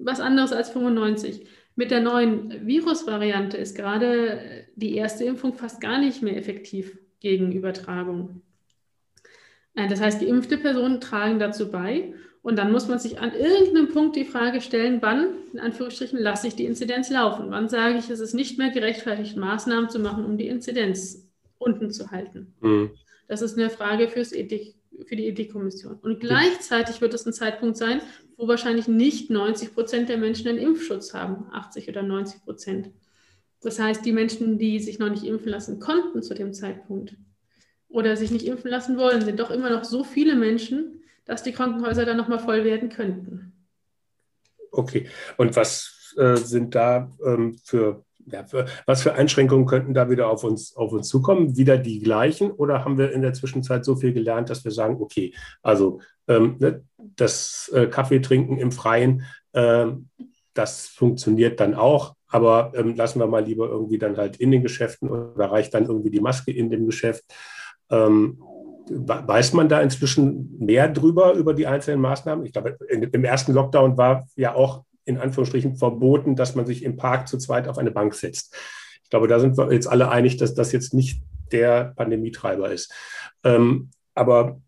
was anderes als 95. Mit der neuen Virusvariante ist gerade die erste Impfung fast gar nicht mehr effektiv gegen Übertragung. Äh, das heißt, geimpfte Personen tragen dazu bei. Und dann muss man sich an irgendeinem Punkt die Frage stellen, wann, in Anführungsstrichen, lasse ich die Inzidenz laufen? Wann sage ich, es ist nicht mehr gerechtfertigt, Maßnahmen zu machen, um die Inzidenz unten zu halten? Mhm. Das ist eine Frage fürs Ethik, für die Ethikkommission. Und gleichzeitig wird es ein Zeitpunkt sein, wo wahrscheinlich nicht 90 Prozent der Menschen einen Impfschutz haben, 80 oder 90 Prozent. Das heißt, die Menschen, die sich noch nicht impfen lassen konnten zu dem Zeitpunkt oder sich nicht impfen lassen wollen, sind doch immer noch so viele Menschen, dass die Krankenhäuser dann nochmal voll werden könnten. Okay, und was äh, sind da ähm, für ja, für, was für Einschränkungen könnten da wieder auf uns, auf uns zukommen? Wieder die gleichen oder haben wir in der Zwischenzeit so viel gelernt, dass wir sagen, okay, also das äh, Kaffee trinken im Freien, äh, das funktioniert dann auch, aber ähm, lassen wir mal lieber irgendwie dann halt in den Geschäften oder reicht dann irgendwie die Maske in dem Geschäft. Ähm, weiß man da inzwischen mehr drüber, über die einzelnen Maßnahmen? Ich glaube, im ersten Lockdown war ja auch in Anführungsstrichen verboten, dass man sich im Park zu zweit auf eine Bank setzt. Ich glaube, da sind wir jetzt alle einig, dass das jetzt nicht der Pandemietreiber ist. Ähm, aber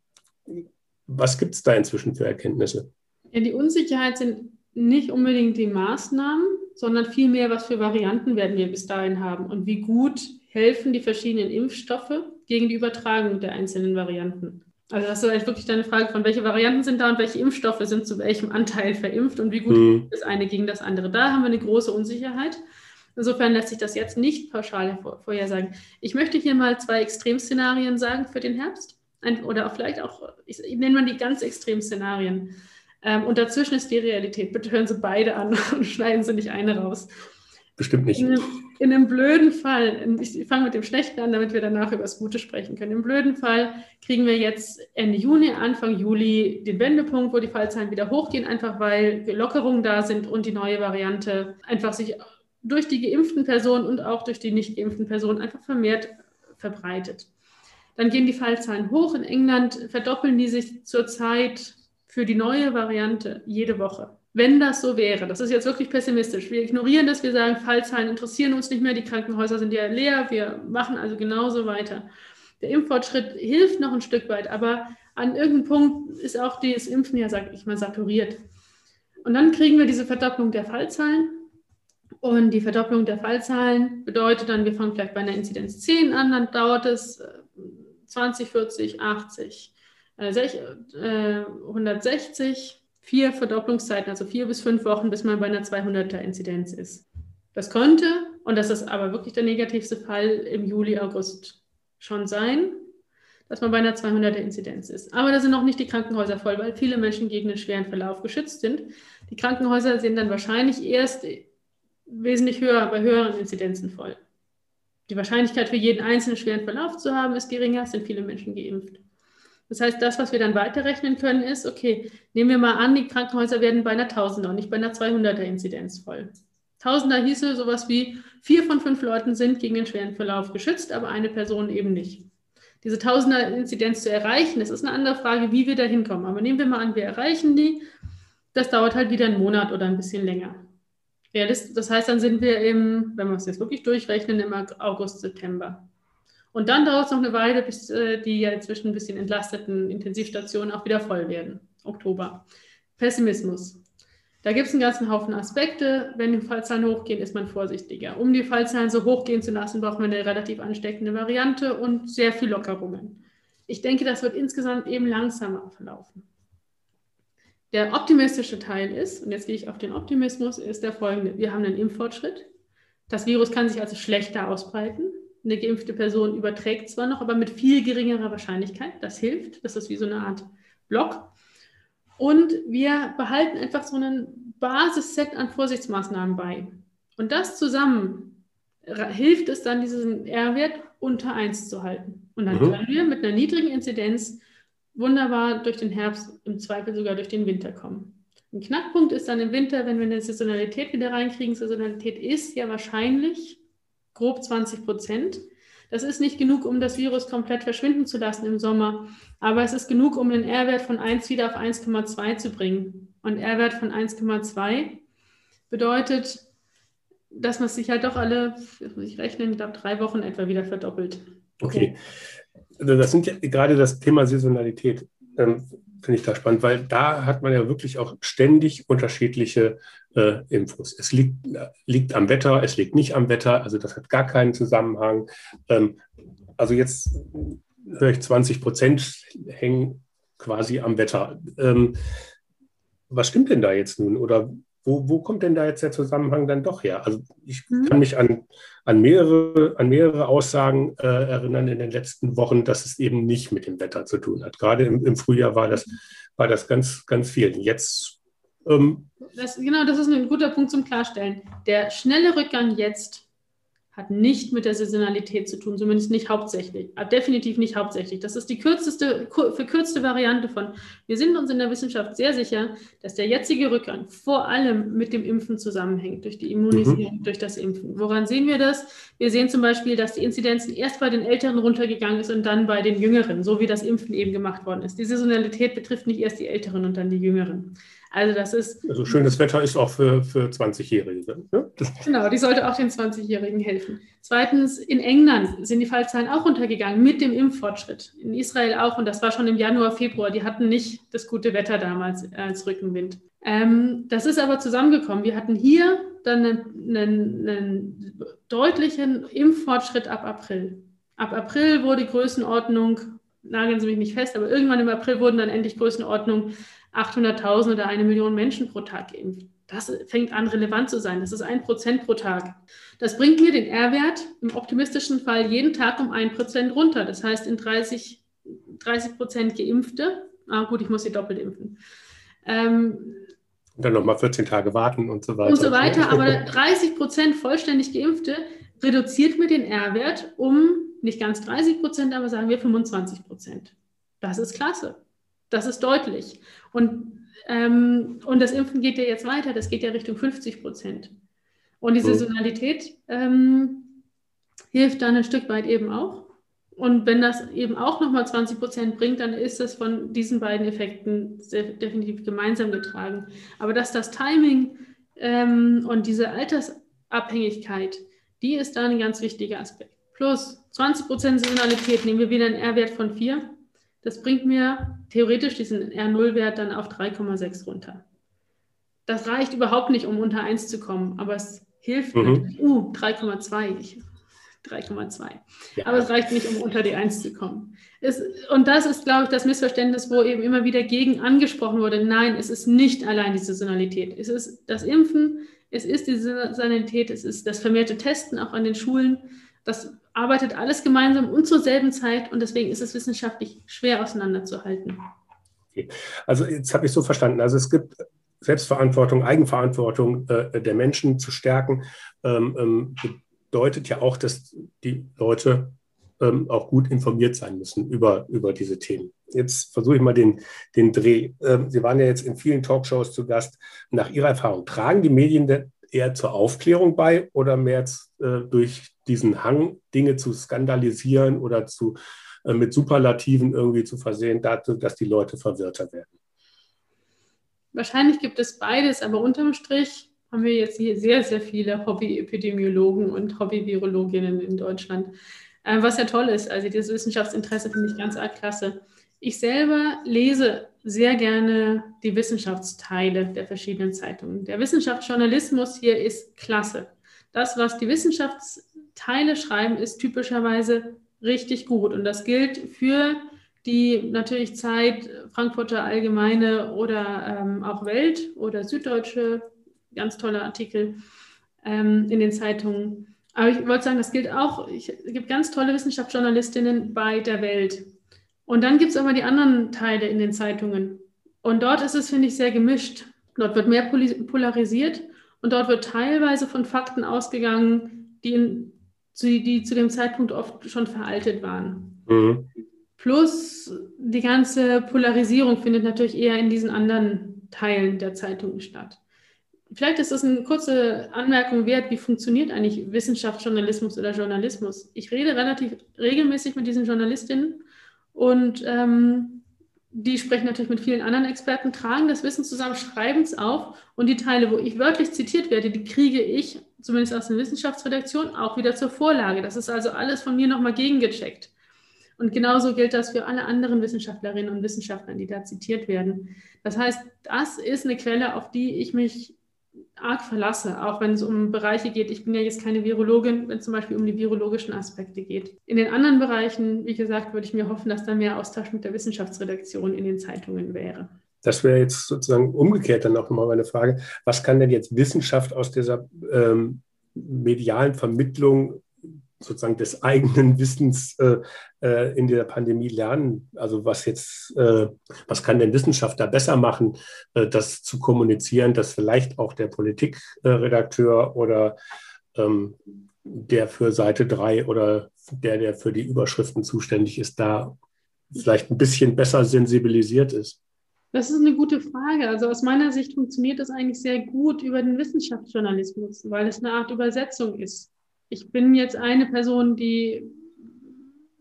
was gibt es da inzwischen für Erkenntnisse? Ja, die Unsicherheit sind nicht unbedingt die Maßnahmen, sondern vielmehr, was für Varianten werden wir bis dahin haben und wie gut helfen die verschiedenen Impfstoffe gegen die Übertragung der einzelnen Varianten. Also das ist eigentlich wirklich deine Frage, von welche Varianten sind da und welche Impfstoffe sind zu welchem Anteil verimpft und wie gut mhm. das eine gegen das andere. Da haben wir eine große Unsicherheit. Insofern lässt sich das jetzt nicht pauschal vorhersagen. Ich möchte hier mal zwei Extremszenarien sagen für den Herbst. Oder vielleicht auch, ich, ich nenne mal die ganz Extremszenarien. Ähm, und dazwischen ist die Realität. Bitte hören Sie beide an und schneiden Sie nicht eine raus. Bestimmt nicht. In, in einem blöden Fall, ich fange mit dem Schlechten an, damit wir danach über das Gute sprechen können. Im blöden Fall kriegen wir jetzt Ende Juni, Anfang Juli den Wendepunkt, wo die Fallzahlen wieder hochgehen, einfach weil Lockerungen da sind und die neue Variante einfach sich durch die geimpften Personen und auch durch die nicht geimpften Personen einfach vermehrt verbreitet. Dann gehen die Fallzahlen hoch. In England verdoppeln die sich zurzeit für die neue Variante jede Woche. Wenn das so wäre, das ist jetzt wirklich pessimistisch. Wir ignorieren das, wir sagen, Fallzahlen interessieren uns nicht mehr, die Krankenhäuser sind ja leer, wir machen also genauso weiter. Der Impffortschritt hilft noch ein Stück weit, aber an irgendeinem Punkt ist auch das Impfen ja, sag ich mal, saturiert. Und dann kriegen wir diese Verdopplung der Fallzahlen. Und die Verdopplung der Fallzahlen bedeutet dann, wir fangen vielleicht bei einer Inzidenz 10 an, dann dauert es 20, 40, 80, äh, 160 vier Verdopplungszeiten, also vier bis fünf Wochen, bis man bei einer 200er Inzidenz ist. Das könnte, und das ist aber wirklich der negativste Fall, im Juli, August schon sein, dass man bei einer 200er Inzidenz ist. Aber da sind noch nicht die Krankenhäuser voll, weil viele Menschen gegen einen schweren Verlauf geschützt sind. Die Krankenhäuser sind dann wahrscheinlich erst wesentlich höher, bei höheren Inzidenzen voll. Die Wahrscheinlichkeit für jeden einzelnen schweren Verlauf zu haben, ist geringer, sind viele Menschen geimpft. Das heißt, das, was wir dann weiterrechnen können, ist, okay, nehmen wir mal an, die Krankenhäuser werden bei einer 1000er und nicht bei einer 200er Inzidenz voll. Tausender hieße sowas wie, vier von fünf Leuten sind gegen den schweren Verlauf geschützt, aber eine Person eben nicht. Diese Tausender-Inzidenz zu erreichen, das ist eine andere Frage, wie wir da hinkommen. Aber nehmen wir mal an, wir erreichen die. Das dauert halt wieder einen Monat oder ein bisschen länger. Das, das heißt, dann sind wir im, wenn wir es jetzt wirklich durchrechnen, im August, September. Und dann dauert es noch eine Weile, bis äh, die ja inzwischen ein bisschen entlasteten Intensivstationen auch wieder voll werden. Oktober. Pessimismus. Da gibt es einen ganzen Haufen Aspekte. Wenn die Fallzahlen hochgehen, ist man vorsichtiger. Um die Fallzahlen so hochgehen zu lassen, braucht man eine relativ ansteckende Variante und sehr viel Lockerungen. Ich denke, das wird insgesamt eben langsamer verlaufen. Der optimistische Teil ist, und jetzt gehe ich auf den Optimismus, ist der folgende. Wir haben einen Impffortschritt. Das Virus kann sich also schlechter ausbreiten. Eine geimpfte Person überträgt zwar noch, aber mit viel geringerer Wahrscheinlichkeit. Das hilft. Das ist wie so eine Art Block. Und wir behalten einfach so ein Basisset an Vorsichtsmaßnahmen bei. Und das zusammen hilft es dann, diesen R-Wert unter 1 zu halten. Und dann mhm. können wir mit einer niedrigen Inzidenz wunderbar durch den Herbst, im Zweifel sogar durch den Winter kommen. Ein Knackpunkt ist dann im Winter, wenn wir eine Saisonalität wieder reinkriegen. Saisonalität ist ja wahrscheinlich grob 20 Prozent. Das ist nicht genug, um das Virus komplett verschwinden zu lassen im Sommer, aber es ist genug, um den R-Wert von 1 wieder auf 1,2 zu bringen. Und R-Wert von 1,2 bedeutet, dass man sich halt doch alle, das muss ich rechnen, ich glaube drei Wochen etwa wieder verdoppelt. Okay. Also das sind ja gerade das Thema Saisonalität. Ähm, Finde ich da spannend, weil da hat man ja wirklich auch ständig unterschiedliche äh, Infos. Es liegt, liegt am Wetter, es liegt nicht am Wetter, also das hat gar keinen Zusammenhang. Ähm, also jetzt höre ich 20 Prozent hängen quasi am Wetter. Ähm, was stimmt denn da jetzt nun? Oder wo, wo kommt denn da jetzt der Zusammenhang dann doch her? Also ich mhm. kann mich an, an, mehrere, an mehrere Aussagen äh, erinnern in den letzten Wochen, dass es eben nicht mit dem Wetter zu tun hat. Gerade im, im Frühjahr war das, war das ganz, ganz viel. Jetzt ähm, das, genau, das ist ein guter Punkt zum Klarstellen. Der schnelle Rückgang jetzt hat nicht mit der Saisonalität zu tun, zumindest nicht hauptsächlich, äh, definitiv nicht hauptsächlich. Das ist die kürzeste, verkürzte Variante von. Wir sind uns in der Wissenschaft sehr sicher, dass der jetzige Rückgang vor allem mit dem Impfen zusammenhängt, durch die Immunisierung, mhm. durch das Impfen. Woran sehen wir das? Wir sehen zum Beispiel, dass die Inzidenz erst bei den Älteren runtergegangen ist und dann bei den Jüngeren, so wie das Impfen eben gemacht worden ist. Die Saisonalität betrifft nicht erst die Älteren und dann die Jüngeren. Also das ist. Also schönes Wetter ist auch für, für 20-Jährige. Ne? Genau, die sollte auch den 20-Jährigen helfen. Zweitens, in England sind die Fallzahlen auch runtergegangen mit dem Impffortschritt. In Israel auch, und das war schon im Januar, Februar. Die hatten nicht das gute Wetter damals als Rückenwind. Ähm, das ist aber zusammengekommen. Wir hatten hier dann einen, einen, einen deutlichen Impffortschritt ab April. Ab April wurde Größenordnung, nageln Sie mich nicht fest, aber irgendwann im April wurden dann endlich Größenordnung 800.000 oder eine Million Menschen pro Tag geimpft. Das fängt an, relevant zu sein. Das ist ein Prozent pro Tag. Das bringt mir den R-Wert im optimistischen Fall jeden Tag um ein Prozent runter. Das heißt, in 30, 30 Prozent Geimpfte, ah gut, ich muss sie doppelt impfen. Ähm, und dann nochmal 14 Tage warten und so weiter. Und so weiter, aber 30 Prozent vollständig Geimpfte reduziert mir den R-Wert um nicht ganz 30 Prozent, aber sagen wir 25 Prozent. Das ist klasse. Das ist deutlich. Und, ähm, und das Impfen geht ja jetzt weiter, das geht ja Richtung 50 Prozent. Und die Saisonalität ähm, hilft dann ein Stück weit eben auch. Und wenn das eben auch nochmal 20 Prozent bringt, dann ist das von diesen beiden Effekten definitiv gemeinsam getragen. Aber dass das Timing ähm, und diese Altersabhängigkeit, die ist da ein ganz wichtiger Aspekt. Plus 20 Prozent Saisonalität, nehmen wir wieder einen R-Wert von 4. Das bringt mir theoretisch diesen R0-Wert dann auf 3,6 runter. Das reicht überhaupt nicht, um unter 1 zu kommen, aber es hilft mhm. Uh, 3,2. 3,2. Ja. Aber es reicht nicht, um unter die 1 zu kommen. Es, und das ist, glaube ich, das Missverständnis, wo eben immer wieder gegen angesprochen wurde. Nein, es ist nicht allein die Saisonalität. Es ist das Impfen, es ist die Saisonalität, es ist das vermehrte Testen auch an den Schulen. Das arbeitet alles gemeinsam und zur selben Zeit und deswegen ist es wissenschaftlich schwer auseinanderzuhalten. Okay. Also jetzt habe ich so verstanden. Also es gibt Selbstverantwortung, Eigenverantwortung äh, der Menschen zu stärken, ähm, ähm, bedeutet ja auch, dass die Leute ähm, auch gut informiert sein müssen über, über diese Themen. Jetzt versuche ich mal den, den Dreh. Ähm, Sie waren ja jetzt in vielen Talkshows zu Gast. Nach Ihrer Erfahrung, tragen die Medien eher zur Aufklärung bei oder mehr äh, durch diesen Hang, Dinge zu skandalisieren oder zu, äh, mit Superlativen irgendwie zu versehen, dazu, dass die Leute verwirrter werden? Wahrscheinlich gibt es beides, aber unterm Strich haben wir jetzt hier sehr, sehr viele Hobby-Epidemiologen und Hobby-Virologinnen in Deutschland, äh, was ja toll ist. Also dieses Wissenschaftsinteresse finde ich ganz arg klasse. Ich selber lese sehr gerne die Wissenschaftsteile der verschiedenen Zeitungen. Der Wissenschaftsjournalismus hier ist klasse. Das, was die Wissenschaftsteile schreiben, ist typischerweise richtig gut. Und das gilt für die natürlich Zeit, Frankfurter Allgemeine oder ähm, auch Welt oder Süddeutsche, ganz tolle Artikel ähm, in den Zeitungen. Aber ich wollte sagen, das gilt auch, ich, es gibt ganz tolle Wissenschaftsjournalistinnen bei der Welt. Und dann gibt es aber die anderen Teile in den Zeitungen. Und dort ist es, finde ich, sehr gemischt. Dort wird mehr polarisiert und dort wird teilweise von Fakten ausgegangen, die, in, die zu dem Zeitpunkt oft schon veraltet waren. Mhm. Plus die ganze Polarisierung findet natürlich eher in diesen anderen Teilen der Zeitungen statt. Vielleicht ist das eine kurze Anmerkung wert, wie funktioniert eigentlich Wissenschaftsjournalismus oder Journalismus. Ich rede relativ regelmäßig mit diesen Journalistinnen und ähm, die sprechen natürlich mit vielen anderen Experten, tragen das Wissen zusammen, schreiben es auf und die Teile, wo ich wörtlich zitiert werde, die kriege ich, zumindest aus der Wissenschaftsredaktion, auch wieder zur Vorlage. Das ist also alles von mir nochmal gegengecheckt. Und genauso gilt das für alle anderen Wissenschaftlerinnen und Wissenschaftler, die da zitiert werden. Das heißt, das ist eine Quelle, auf die ich mich arg verlasse, auch wenn es um Bereiche geht. Ich bin ja jetzt keine Virologin, wenn es zum Beispiel um die virologischen Aspekte geht. In den anderen Bereichen, wie gesagt, würde ich mir hoffen, dass da mehr Austausch mit der Wissenschaftsredaktion in den Zeitungen wäre. Das wäre jetzt sozusagen umgekehrt dann auch nochmal meine Frage. Was kann denn jetzt Wissenschaft aus dieser ähm, medialen Vermittlung sozusagen des eigenen Wissens äh, äh, in der Pandemie lernen? Also was jetzt, äh, was kann denn Wissenschaft da besser machen, äh, das zu kommunizieren, dass vielleicht auch der Politikredakteur oder ähm, der für Seite 3 oder der, der für die Überschriften zuständig ist, da vielleicht ein bisschen besser sensibilisiert ist? Das ist eine gute Frage. Also aus meiner Sicht funktioniert das eigentlich sehr gut über den Wissenschaftsjournalismus, weil es eine Art Übersetzung ist ich bin jetzt eine Person, die,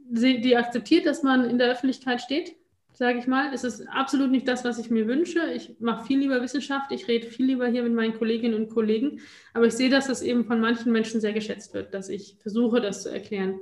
die akzeptiert, dass man in der Öffentlichkeit steht, sage ich mal. Es ist absolut nicht das, was ich mir wünsche. Ich mache viel lieber Wissenschaft, ich rede viel lieber hier mit meinen Kolleginnen und Kollegen, aber ich sehe, dass das eben von manchen Menschen sehr geschätzt wird, dass ich versuche, das zu erklären.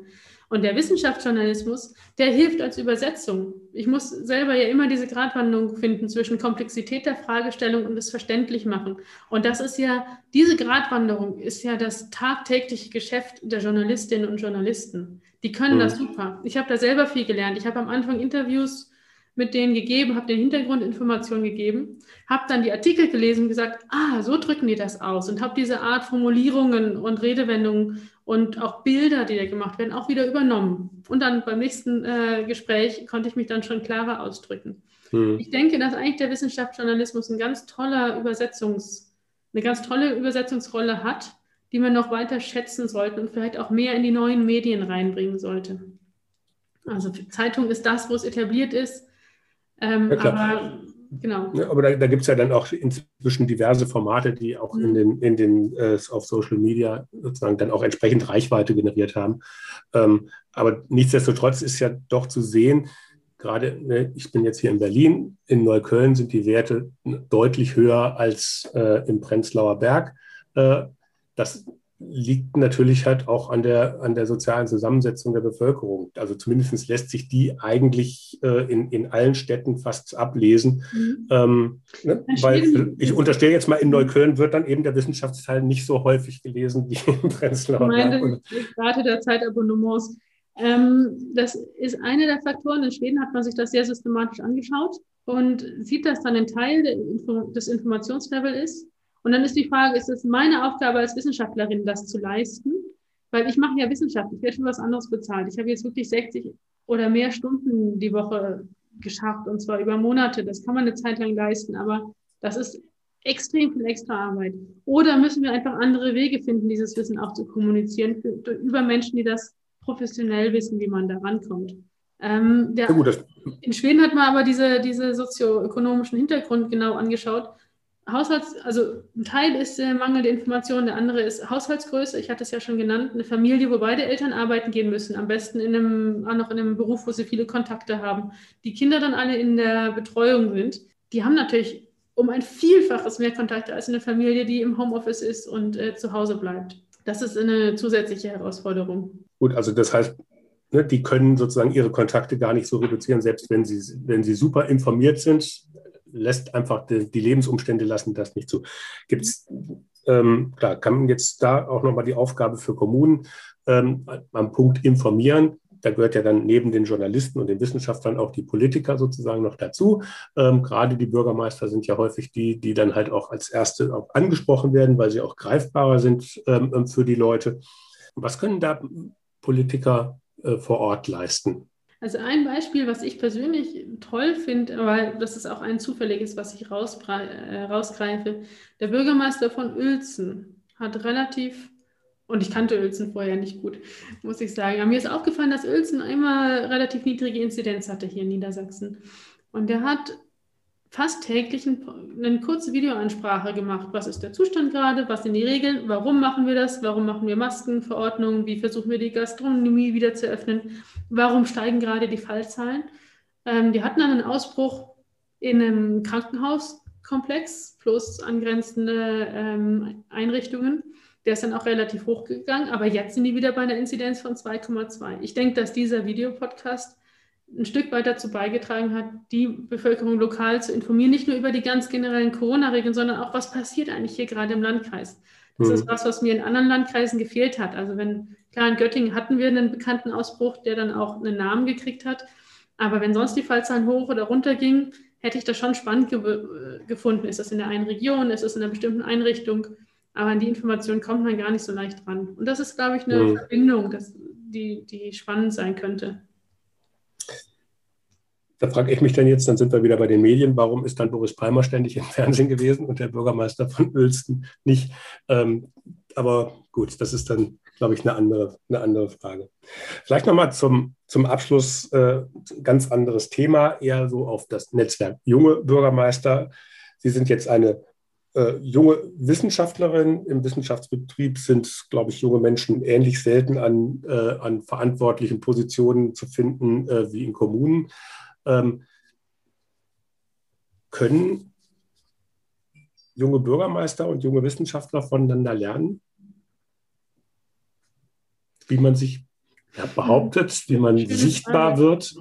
Und der Wissenschaftsjournalismus, der hilft als Übersetzung. Ich muss selber ja immer diese Gratwanderung finden zwischen Komplexität der Fragestellung und das verständlich machen. Und das ist ja, diese Gratwanderung ist ja das tagtägliche Geschäft der Journalistinnen und Journalisten. Die können mhm. das super. Ich habe da selber viel gelernt. Ich habe am Anfang Interviews mit denen gegeben, habe den Hintergrundinformationen gegeben, habe dann die Artikel gelesen und gesagt, ah, so drücken die das aus und habe diese Art Formulierungen und Redewendungen und auch Bilder, die da gemacht werden, auch wieder übernommen. Und dann beim nächsten äh, Gespräch konnte ich mich dann schon klarer ausdrücken. Hm. Ich denke, dass eigentlich der Wissenschaftsjournalismus ein ganz toller Übersetzungs, eine ganz tolle Übersetzungsrolle hat, die man noch weiter schätzen sollte und vielleicht auch mehr in die neuen Medien reinbringen sollte. Also Zeitung ist das, wo es etabliert ist. Ähm, ja, aber Genau. Ja, aber da, da gibt es ja dann auch inzwischen diverse Formate, die auch mhm. in den, in den äh, auf Social Media sozusagen dann auch entsprechend Reichweite generiert haben. Ähm, aber nichtsdestotrotz ist ja doch zu sehen, gerade, ne, ich bin jetzt hier in Berlin, in Neukölln sind die Werte deutlich höher als äh, im Prenzlauer Berg. Äh, das liegt natürlich halt auch an der, an der sozialen Zusammensetzung der Bevölkerung. Also zumindest lässt sich die eigentlich äh, in, in allen Städten fast ablesen. Mhm. Ähm, ne? Weil ich unterstelle jetzt mal, in Neukölln wird dann eben der Wissenschaftsteil nicht so häufig gelesen wie in Prenzlauer Berg. Ich Rate der Zeitabonnements. Ähm, das ist einer der Faktoren. In Schweden hat man sich das sehr systematisch angeschaut und sieht, dass dann ein Teil des Informationslevels ist, und dann ist die Frage, ist es meine Aufgabe als Wissenschaftlerin, das zu leisten? Weil ich mache ja Wissenschaft, ich werde für was anderes bezahlt. Ich habe jetzt wirklich 60 oder mehr Stunden die Woche geschafft und zwar über Monate. Das kann man eine Zeit lang leisten, aber das ist extrem viel extra Arbeit. Oder müssen wir einfach andere Wege finden, dieses Wissen auch zu kommunizieren für, über Menschen, die das professionell wissen, wie man da rankommt. Ähm, der, in Schweden hat man aber diese, diese sozioökonomischen Hintergrund genau angeschaut Haushalts, also ein Teil ist äh, mangelnde Information, der andere ist Haushaltsgröße. Ich hatte es ja schon genannt, eine Familie, wo beide Eltern arbeiten gehen müssen, am besten in einem, auch noch in einem Beruf, wo sie viele Kontakte haben. Die Kinder dann alle in der Betreuung sind. Die haben natürlich um ein Vielfaches mehr Kontakte als eine Familie, die im Homeoffice ist und äh, zu Hause bleibt. Das ist eine zusätzliche Herausforderung. Gut, also das heißt, ne, die können sozusagen ihre Kontakte gar nicht so reduzieren, selbst wenn sie, wenn sie super informiert sind, lässt einfach die, die Lebensumstände lassen das nicht zu. Gibt es, ähm, klar, kann man jetzt da auch nochmal die Aufgabe für Kommunen ähm, am Punkt informieren. Da gehört ja dann neben den Journalisten und den Wissenschaftlern auch die Politiker sozusagen noch dazu. Ähm, gerade die Bürgermeister sind ja häufig die, die dann halt auch als Erste auch angesprochen werden, weil sie auch greifbarer sind ähm, für die Leute. Was können da Politiker äh, vor Ort leisten? Also ein Beispiel, was ich persönlich toll finde, weil das ist auch ein zufälliges, was ich äh, rausgreife. Der Bürgermeister von Uelzen hat relativ, und ich kannte Uelzen vorher nicht gut, muss ich sagen, aber mir ist aufgefallen, dass Uelzen immer relativ niedrige Inzidenz hatte hier in Niedersachsen. Und der hat fast täglich ein, eine kurze Videoansprache gemacht. Was ist der Zustand gerade? Was sind die Regeln? Warum machen wir das? Warum machen wir Maskenverordnungen? Wie versuchen wir die Gastronomie wieder zu öffnen? Warum steigen gerade die Fallzahlen? Ähm, die hatten dann einen Ausbruch in einem Krankenhauskomplex plus angrenzende ähm, Einrichtungen. Der ist dann auch relativ hochgegangen, aber jetzt sind die wieder bei einer Inzidenz von 2,2. Ich denke, dass dieser Videopodcast ein Stück weit dazu beigetragen hat, die Bevölkerung lokal zu informieren, nicht nur über die ganz generellen Corona-Regeln, sondern auch, was passiert eigentlich hier gerade im Landkreis. Das mhm. ist was, was mir in anderen Landkreisen gefehlt hat. Also wenn, klar, in Göttingen hatten wir einen bekannten Ausbruch, der dann auch einen Namen gekriegt hat. Aber wenn sonst die Fallzahlen hoch oder runter gingen, hätte ich das schon spannend ge gefunden. Ist das in der einen Region, ist das in einer bestimmten Einrichtung? Aber an die Information kommt man gar nicht so leicht ran. Und das ist, glaube ich, eine mhm. Verbindung, das, die, die spannend sein könnte. Da frage ich mich dann jetzt, dann sind wir wieder bei den Medien, warum ist dann Boris Palmer ständig im Fernsehen gewesen und der Bürgermeister von Uelsten nicht? Ähm, aber gut, das ist dann, glaube ich, eine andere, eine andere Frage. Vielleicht nochmal zum, zum Abschluss äh, ganz anderes Thema, eher so auf das Netzwerk junge Bürgermeister. Sie sind jetzt eine äh, junge Wissenschaftlerin. Im Wissenschaftsbetrieb sind, glaube ich, junge Menschen ähnlich selten an, äh, an verantwortlichen Positionen zu finden äh, wie in Kommunen. Ähm, können junge Bürgermeister und junge Wissenschaftler voneinander lernen, wie man sich ja, behauptet, wie man sichtbar wird,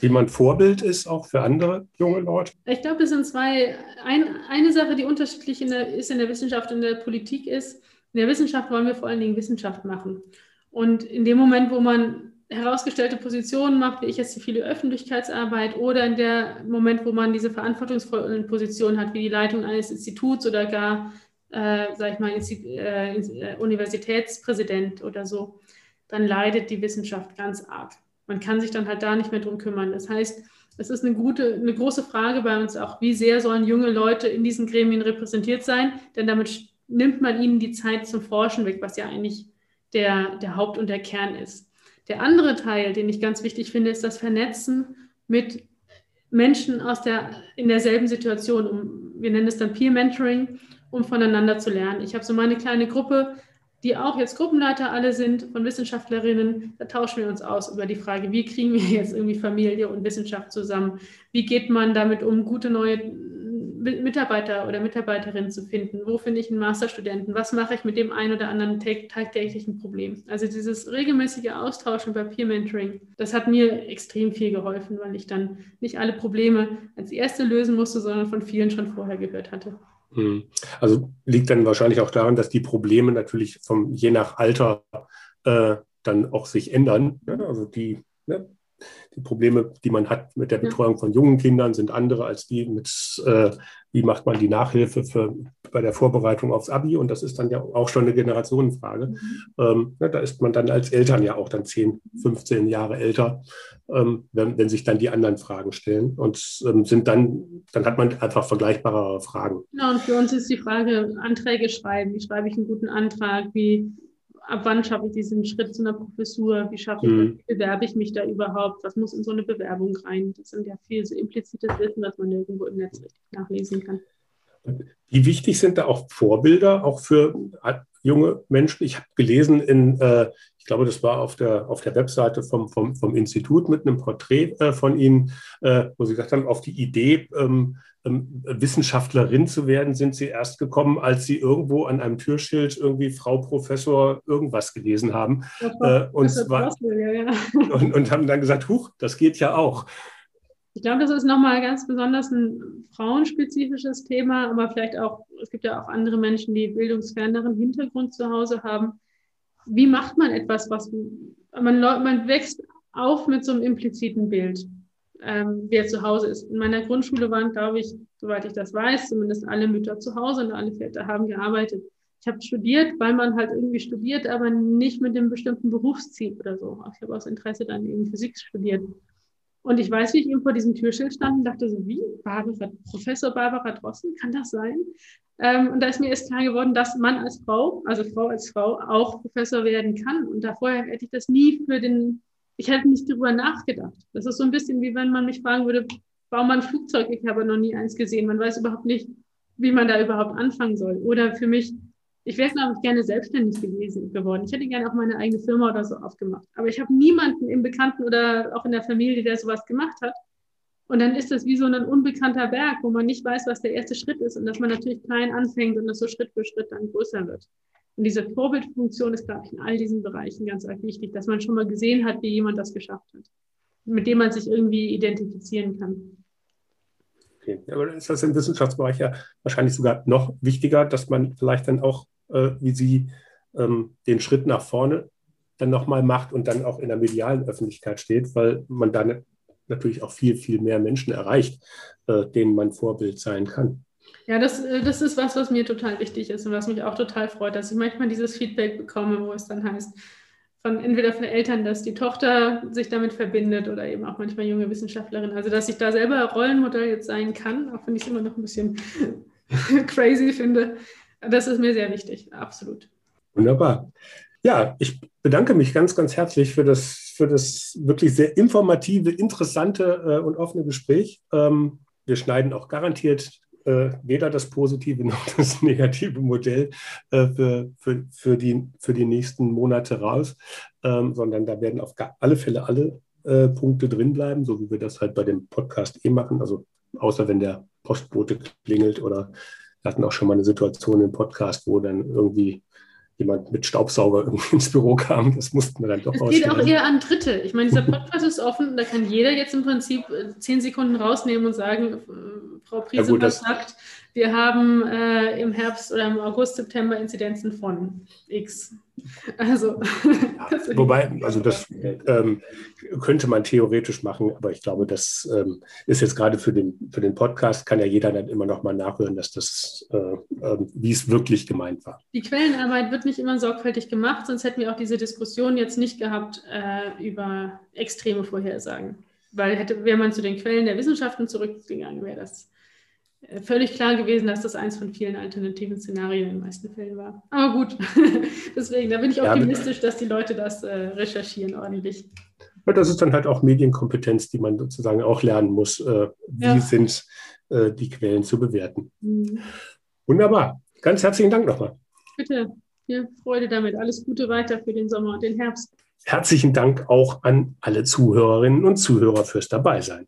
wie man Vorbild ist, auch für andere junge Leute? Ich glaube, es sind zwei. Ein, eine Sache, die unterschiedlich in der, ist in der Wissenschaft und in der Politik ist, in der Wissenschaft wollen wir vor allen Dingen Wissenschaft machen. Und in dem Moment, wo man herausgestellte Positionen macht, wie ich jetzt die viele Öffentlichkeitsarbeit oder in der Moment, wo man diese verantwortungsvollen Positionen hat, wie die Leitung eines Instituts oder gar, äh, sage ich mal, äh, äh, Universitätspräsident oder so, dann leidet die Wissenschaft ganz arg. Man kann sich dann halt da nicht mehr drum kümmern. Das heißt, es ist eine gute, eine große Frage bei uns auch, wie sehr sollen junge Leute in diesen Gremien repräsentiert sein? Denn damit nimmt man ihnen die Zeit zum Forschen weg, was ja eigentlich der, der Haupt- und der Kern ist. Der andere Teil, den ich ganz wichtig finde, ist das Vernetzen mit Menschen aus der, in derselben Situation. Um, wir nennen es dann Peer Mentoring, um voneinander zu lernen. Ich habe so meine kleine Gruppe, die auch jetzt Gruppenleiter alle sind von Wissenschaftlerinnen. Da tauschen wir uns aus über die Frage, wie kriegen wir jetzt irgendwie Familie und Wissenschaft zusammen? Wie geht man damit um, gute neue Mitarbeiter oder Mitarbeiterinnen zu finden. Wo finde ich einen Masterstudenten? Was mache ich mit dem einen oder anderen tagtäglichen Problem? Also dieses regelmäßige Austauschen bei Peer Mentoring, das hat mir extrem viel geholfen, weil ich dann nicht alle Probleme als erste lösen musste, sondern von vielen schon vorher gehört hatte. Hm. Also liegt dann wahrscheinlich auch daran, dass die Probleme natürlich vom, je nach Alter äh, dann auch sich ändern. Ne? Also die ne? Die Probleme, die man hat mit der Betreuung von jungen Kindern, sind andere als die mit, äh, wie macht man die Nachhilfe für, bei der Vorbereitung aufs Abi. Und das ist dann ja auch schon eine Generationenfrage. Mhm. Ähm, ja, da ist man dann als Eltern ja auch dann 10, 15 Jahre älter, ähm, wenn, wenn, sich dann die anderen Fragen stellen. Und ähm, sind dann, dann hat man einfach vergleichbare Fragen. Genau, und für uns ist die Frage, Anträge schreiben. Wie schreibe ich einen guten Antrag? Wie ab wann schaffe ich diesen Schritt zu einer Professur? Wie schaffe ich mhm. das? Wie bewerbe ich mich da überhaupt? Was muss in so eine Bewerbung rein? Das sind ja viel so implizites Wissen, was man nirgendwo im Netz richtig nachlesen kann. Wie wichtig sind da auch Vorbilder, auch für junge Menschen? Ich habe gelesen in, äh, ich glaube, das war auf der, auf der Webseite vom, vom, vom Institut mit einem Porträt äh, von Ihnen, äh, wo Sie gesagt haben, auf die Idee, ähm, ähm, Wissenschaftlerin zu werden, sind Sie erst gekommen, als Sie irgendwo an einem Türschild irgendwie Frau Professor irgendwas gelesen haben. Äh, und, zwar, ja, ja. und, und haben dann gesagt, huch, das geht ja auch. Ich glaube, das ist nochmal ganz besonders ein frauenspezifisches Thema, aber vielleicht auch, es gibt ja auch andere Menschen, die bildungsferneren Hintergrund zu Hause haben wie macht man etwas, was man, man wächst auf mit so einem impliziten Bild, ähm, wer zu Hause ist. In meiner Grundschule waren, glaube ich, soweit ich das weiß, zumindest alle Mütter zu Hause und alle Väter haben gearbeitet. Ich habe studiert, weil man halt irgendwie studiert, aber nicht mit dem bestimmten Berufsziel oder so. Ich habe aus Interesse dann eben Physik studiert. Und ich weiß, wie ich eben vor diesem Türschild stand und dachte so, wie? Barbara, Professor Barbara Drossen, kann das sein? Ähm, und da ist mir erst klar geworden, dass man als Frau, also Frau als Frau, auch Professor werden kann. Und da vorher hätte ich das nie für den, ich hätte nicht darüber nachgedacht. Das ist so ein bisschen wie wenn man mich fragen würde, bau mal ein Flugzeug, ich habe noch nie eins gesehen. Man weiß überhaupt nicht, wie man da überhaupt anfangen soll. Oder für mich, ich wäre, glaube ich, gerne selbstständig gewesen, geworden. Ich hätte gerne auch meine eigene Firma oder so aufgemacht. Aber ich habe niemanden im Bekannten oder auch in der Familie, der sowas gemacht hat. Und dann ist das wie so ein unbekannter Berg, wo man nicht weiß, was der erste Schritt ist und dass man natürlich klein anfängt und das so Schritt für Schritt dann größer wird. Und diese Vorbildfunktion ist, glaube ich, in all diesen Bereichen ganz wichtig, dass man schon mal gesehen hat, wie jemand das geschafft hat, mit dem man sich irgendwie identifizieren kann. Okay, aber dann ist das im Wissenschaftsbereich ja wahrscheinlich sogar noch wichtiger, dass man vielleicht dann auch, äh, wie Sie, ähm, den Schritt nach vorne dann nochmal macht und dann auch in der medialen Öffentlichkeit steht, weil man dann natürlich auch viel, viel mehr Menschen erreicht, äh, denen man Vorbild sein kann. Ja, das, äh, das ist was, was mir total wichtig ist und was mich auch total freut, dass ich manchmal dieses Feedback bekomme, wo es dann heißt, von entweder von Eltern, dass die Tochter sich damit verbindet oder eben auch manchmal junge Wissenschaftlerinnen. Also dass ich da selber Rollenmodell jetzt sein kann, auch wenn ich es immer noch ein bisschen crazy finde. Das ist mir sehr wichtig, absolut. Wunderbar. Ja, ich bedanke mich ganz, ganz herzlich für das, für das wirklich sehr informative, interessante äh, und offene Gespräch. Ähm, wir schneiden auch garantiert äh, weder das positive noch das negative Modell äh, für, für, für, die, für die nächsten Monate raus, ähm, sondern da werden auf alle Fälle alle Punkte drin bleiben, so wie wir das halt bei dem Podcast eh machen. Also außer wenn der Postbote klingelt oder wir hatten auch schon mal eine Situation im Podcast, wo dann irgendwie jemand mit Staubsauger irgendwie ins Büro kam. Das mussten wir dann doch Es geht auch eher an Dritte. Ich meine, dieser Podcast ist offen, da kann jeder jetzt im Prinzip äh, zehn Sekunden rausnehmen und sagen, äh, Frau Priese, ja, was sagt, wir haben äh, im Herbst oder im August, September Inzidenzen von X. Also, ja, wobei, also das ähm, könnte man theoretisch machen, aber ich glaube, das ähm, ist jetzt gerade für den, für den Podcast, kann ja jeder dann immer noch mal nachhören, dass das, äh, äh, wie es wirklich gemeint war. Die Quellenarbeit wird nicht immer sorgfältig gemacht, sonst hätten wir auch diese Diskussion jetzt nicht gehabt äh, über extreme Vorhersagen. Weil hätte, wäre man zu den Quellen der Wissenschaften zurückgegangen, wäre das völlig klar gewesen, dass das eins von vielen alternativen Szenarien in den meisten Fällen war. Aber gut, deswegen, da bin ich optimistisch, dass die Leute das äh, recherchieren ordentlich. Ja, das ist dann halt auch Medienkompetenz, die man sozusagen auch lernen muss. Äh, wie ja. sind äh, die Quellen zu bewerten? Mhm. Wunderbar. Ganz herzlichen Dank nochmal. Bitte, viel Freude damit. Alles Gute weiter für den Sommer und den Herbst. Herzlichen Dank auch an alle Zuhörerinnen und Zuhörer fürs Dabeisein.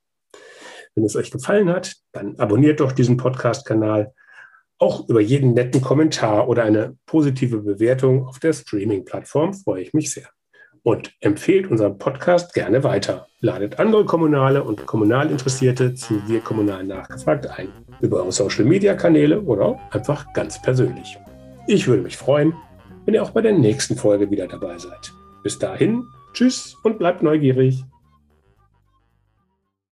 Wenn es euch gefallen hat, dann abonniert doch diesen Podcast-Kanal. Auch über jeden netten Kommentar oder eine positive Bewertung auf der Streaming-Plattform freue ich mich sehr. Und empfehlt unseren Podcast gerne weiter. Ladet andere Kommunale und Kommunalinteressierte zu Wir Kommunal nachgefragt ein. Über eure Social-Media-Kanäle oder einfach ganz persönlich. Ich würde mich freuen, wenn ihr auch bei der nächsten Folge wieder dabei seid. Bis dahin, tschüss und bleibt neugierig.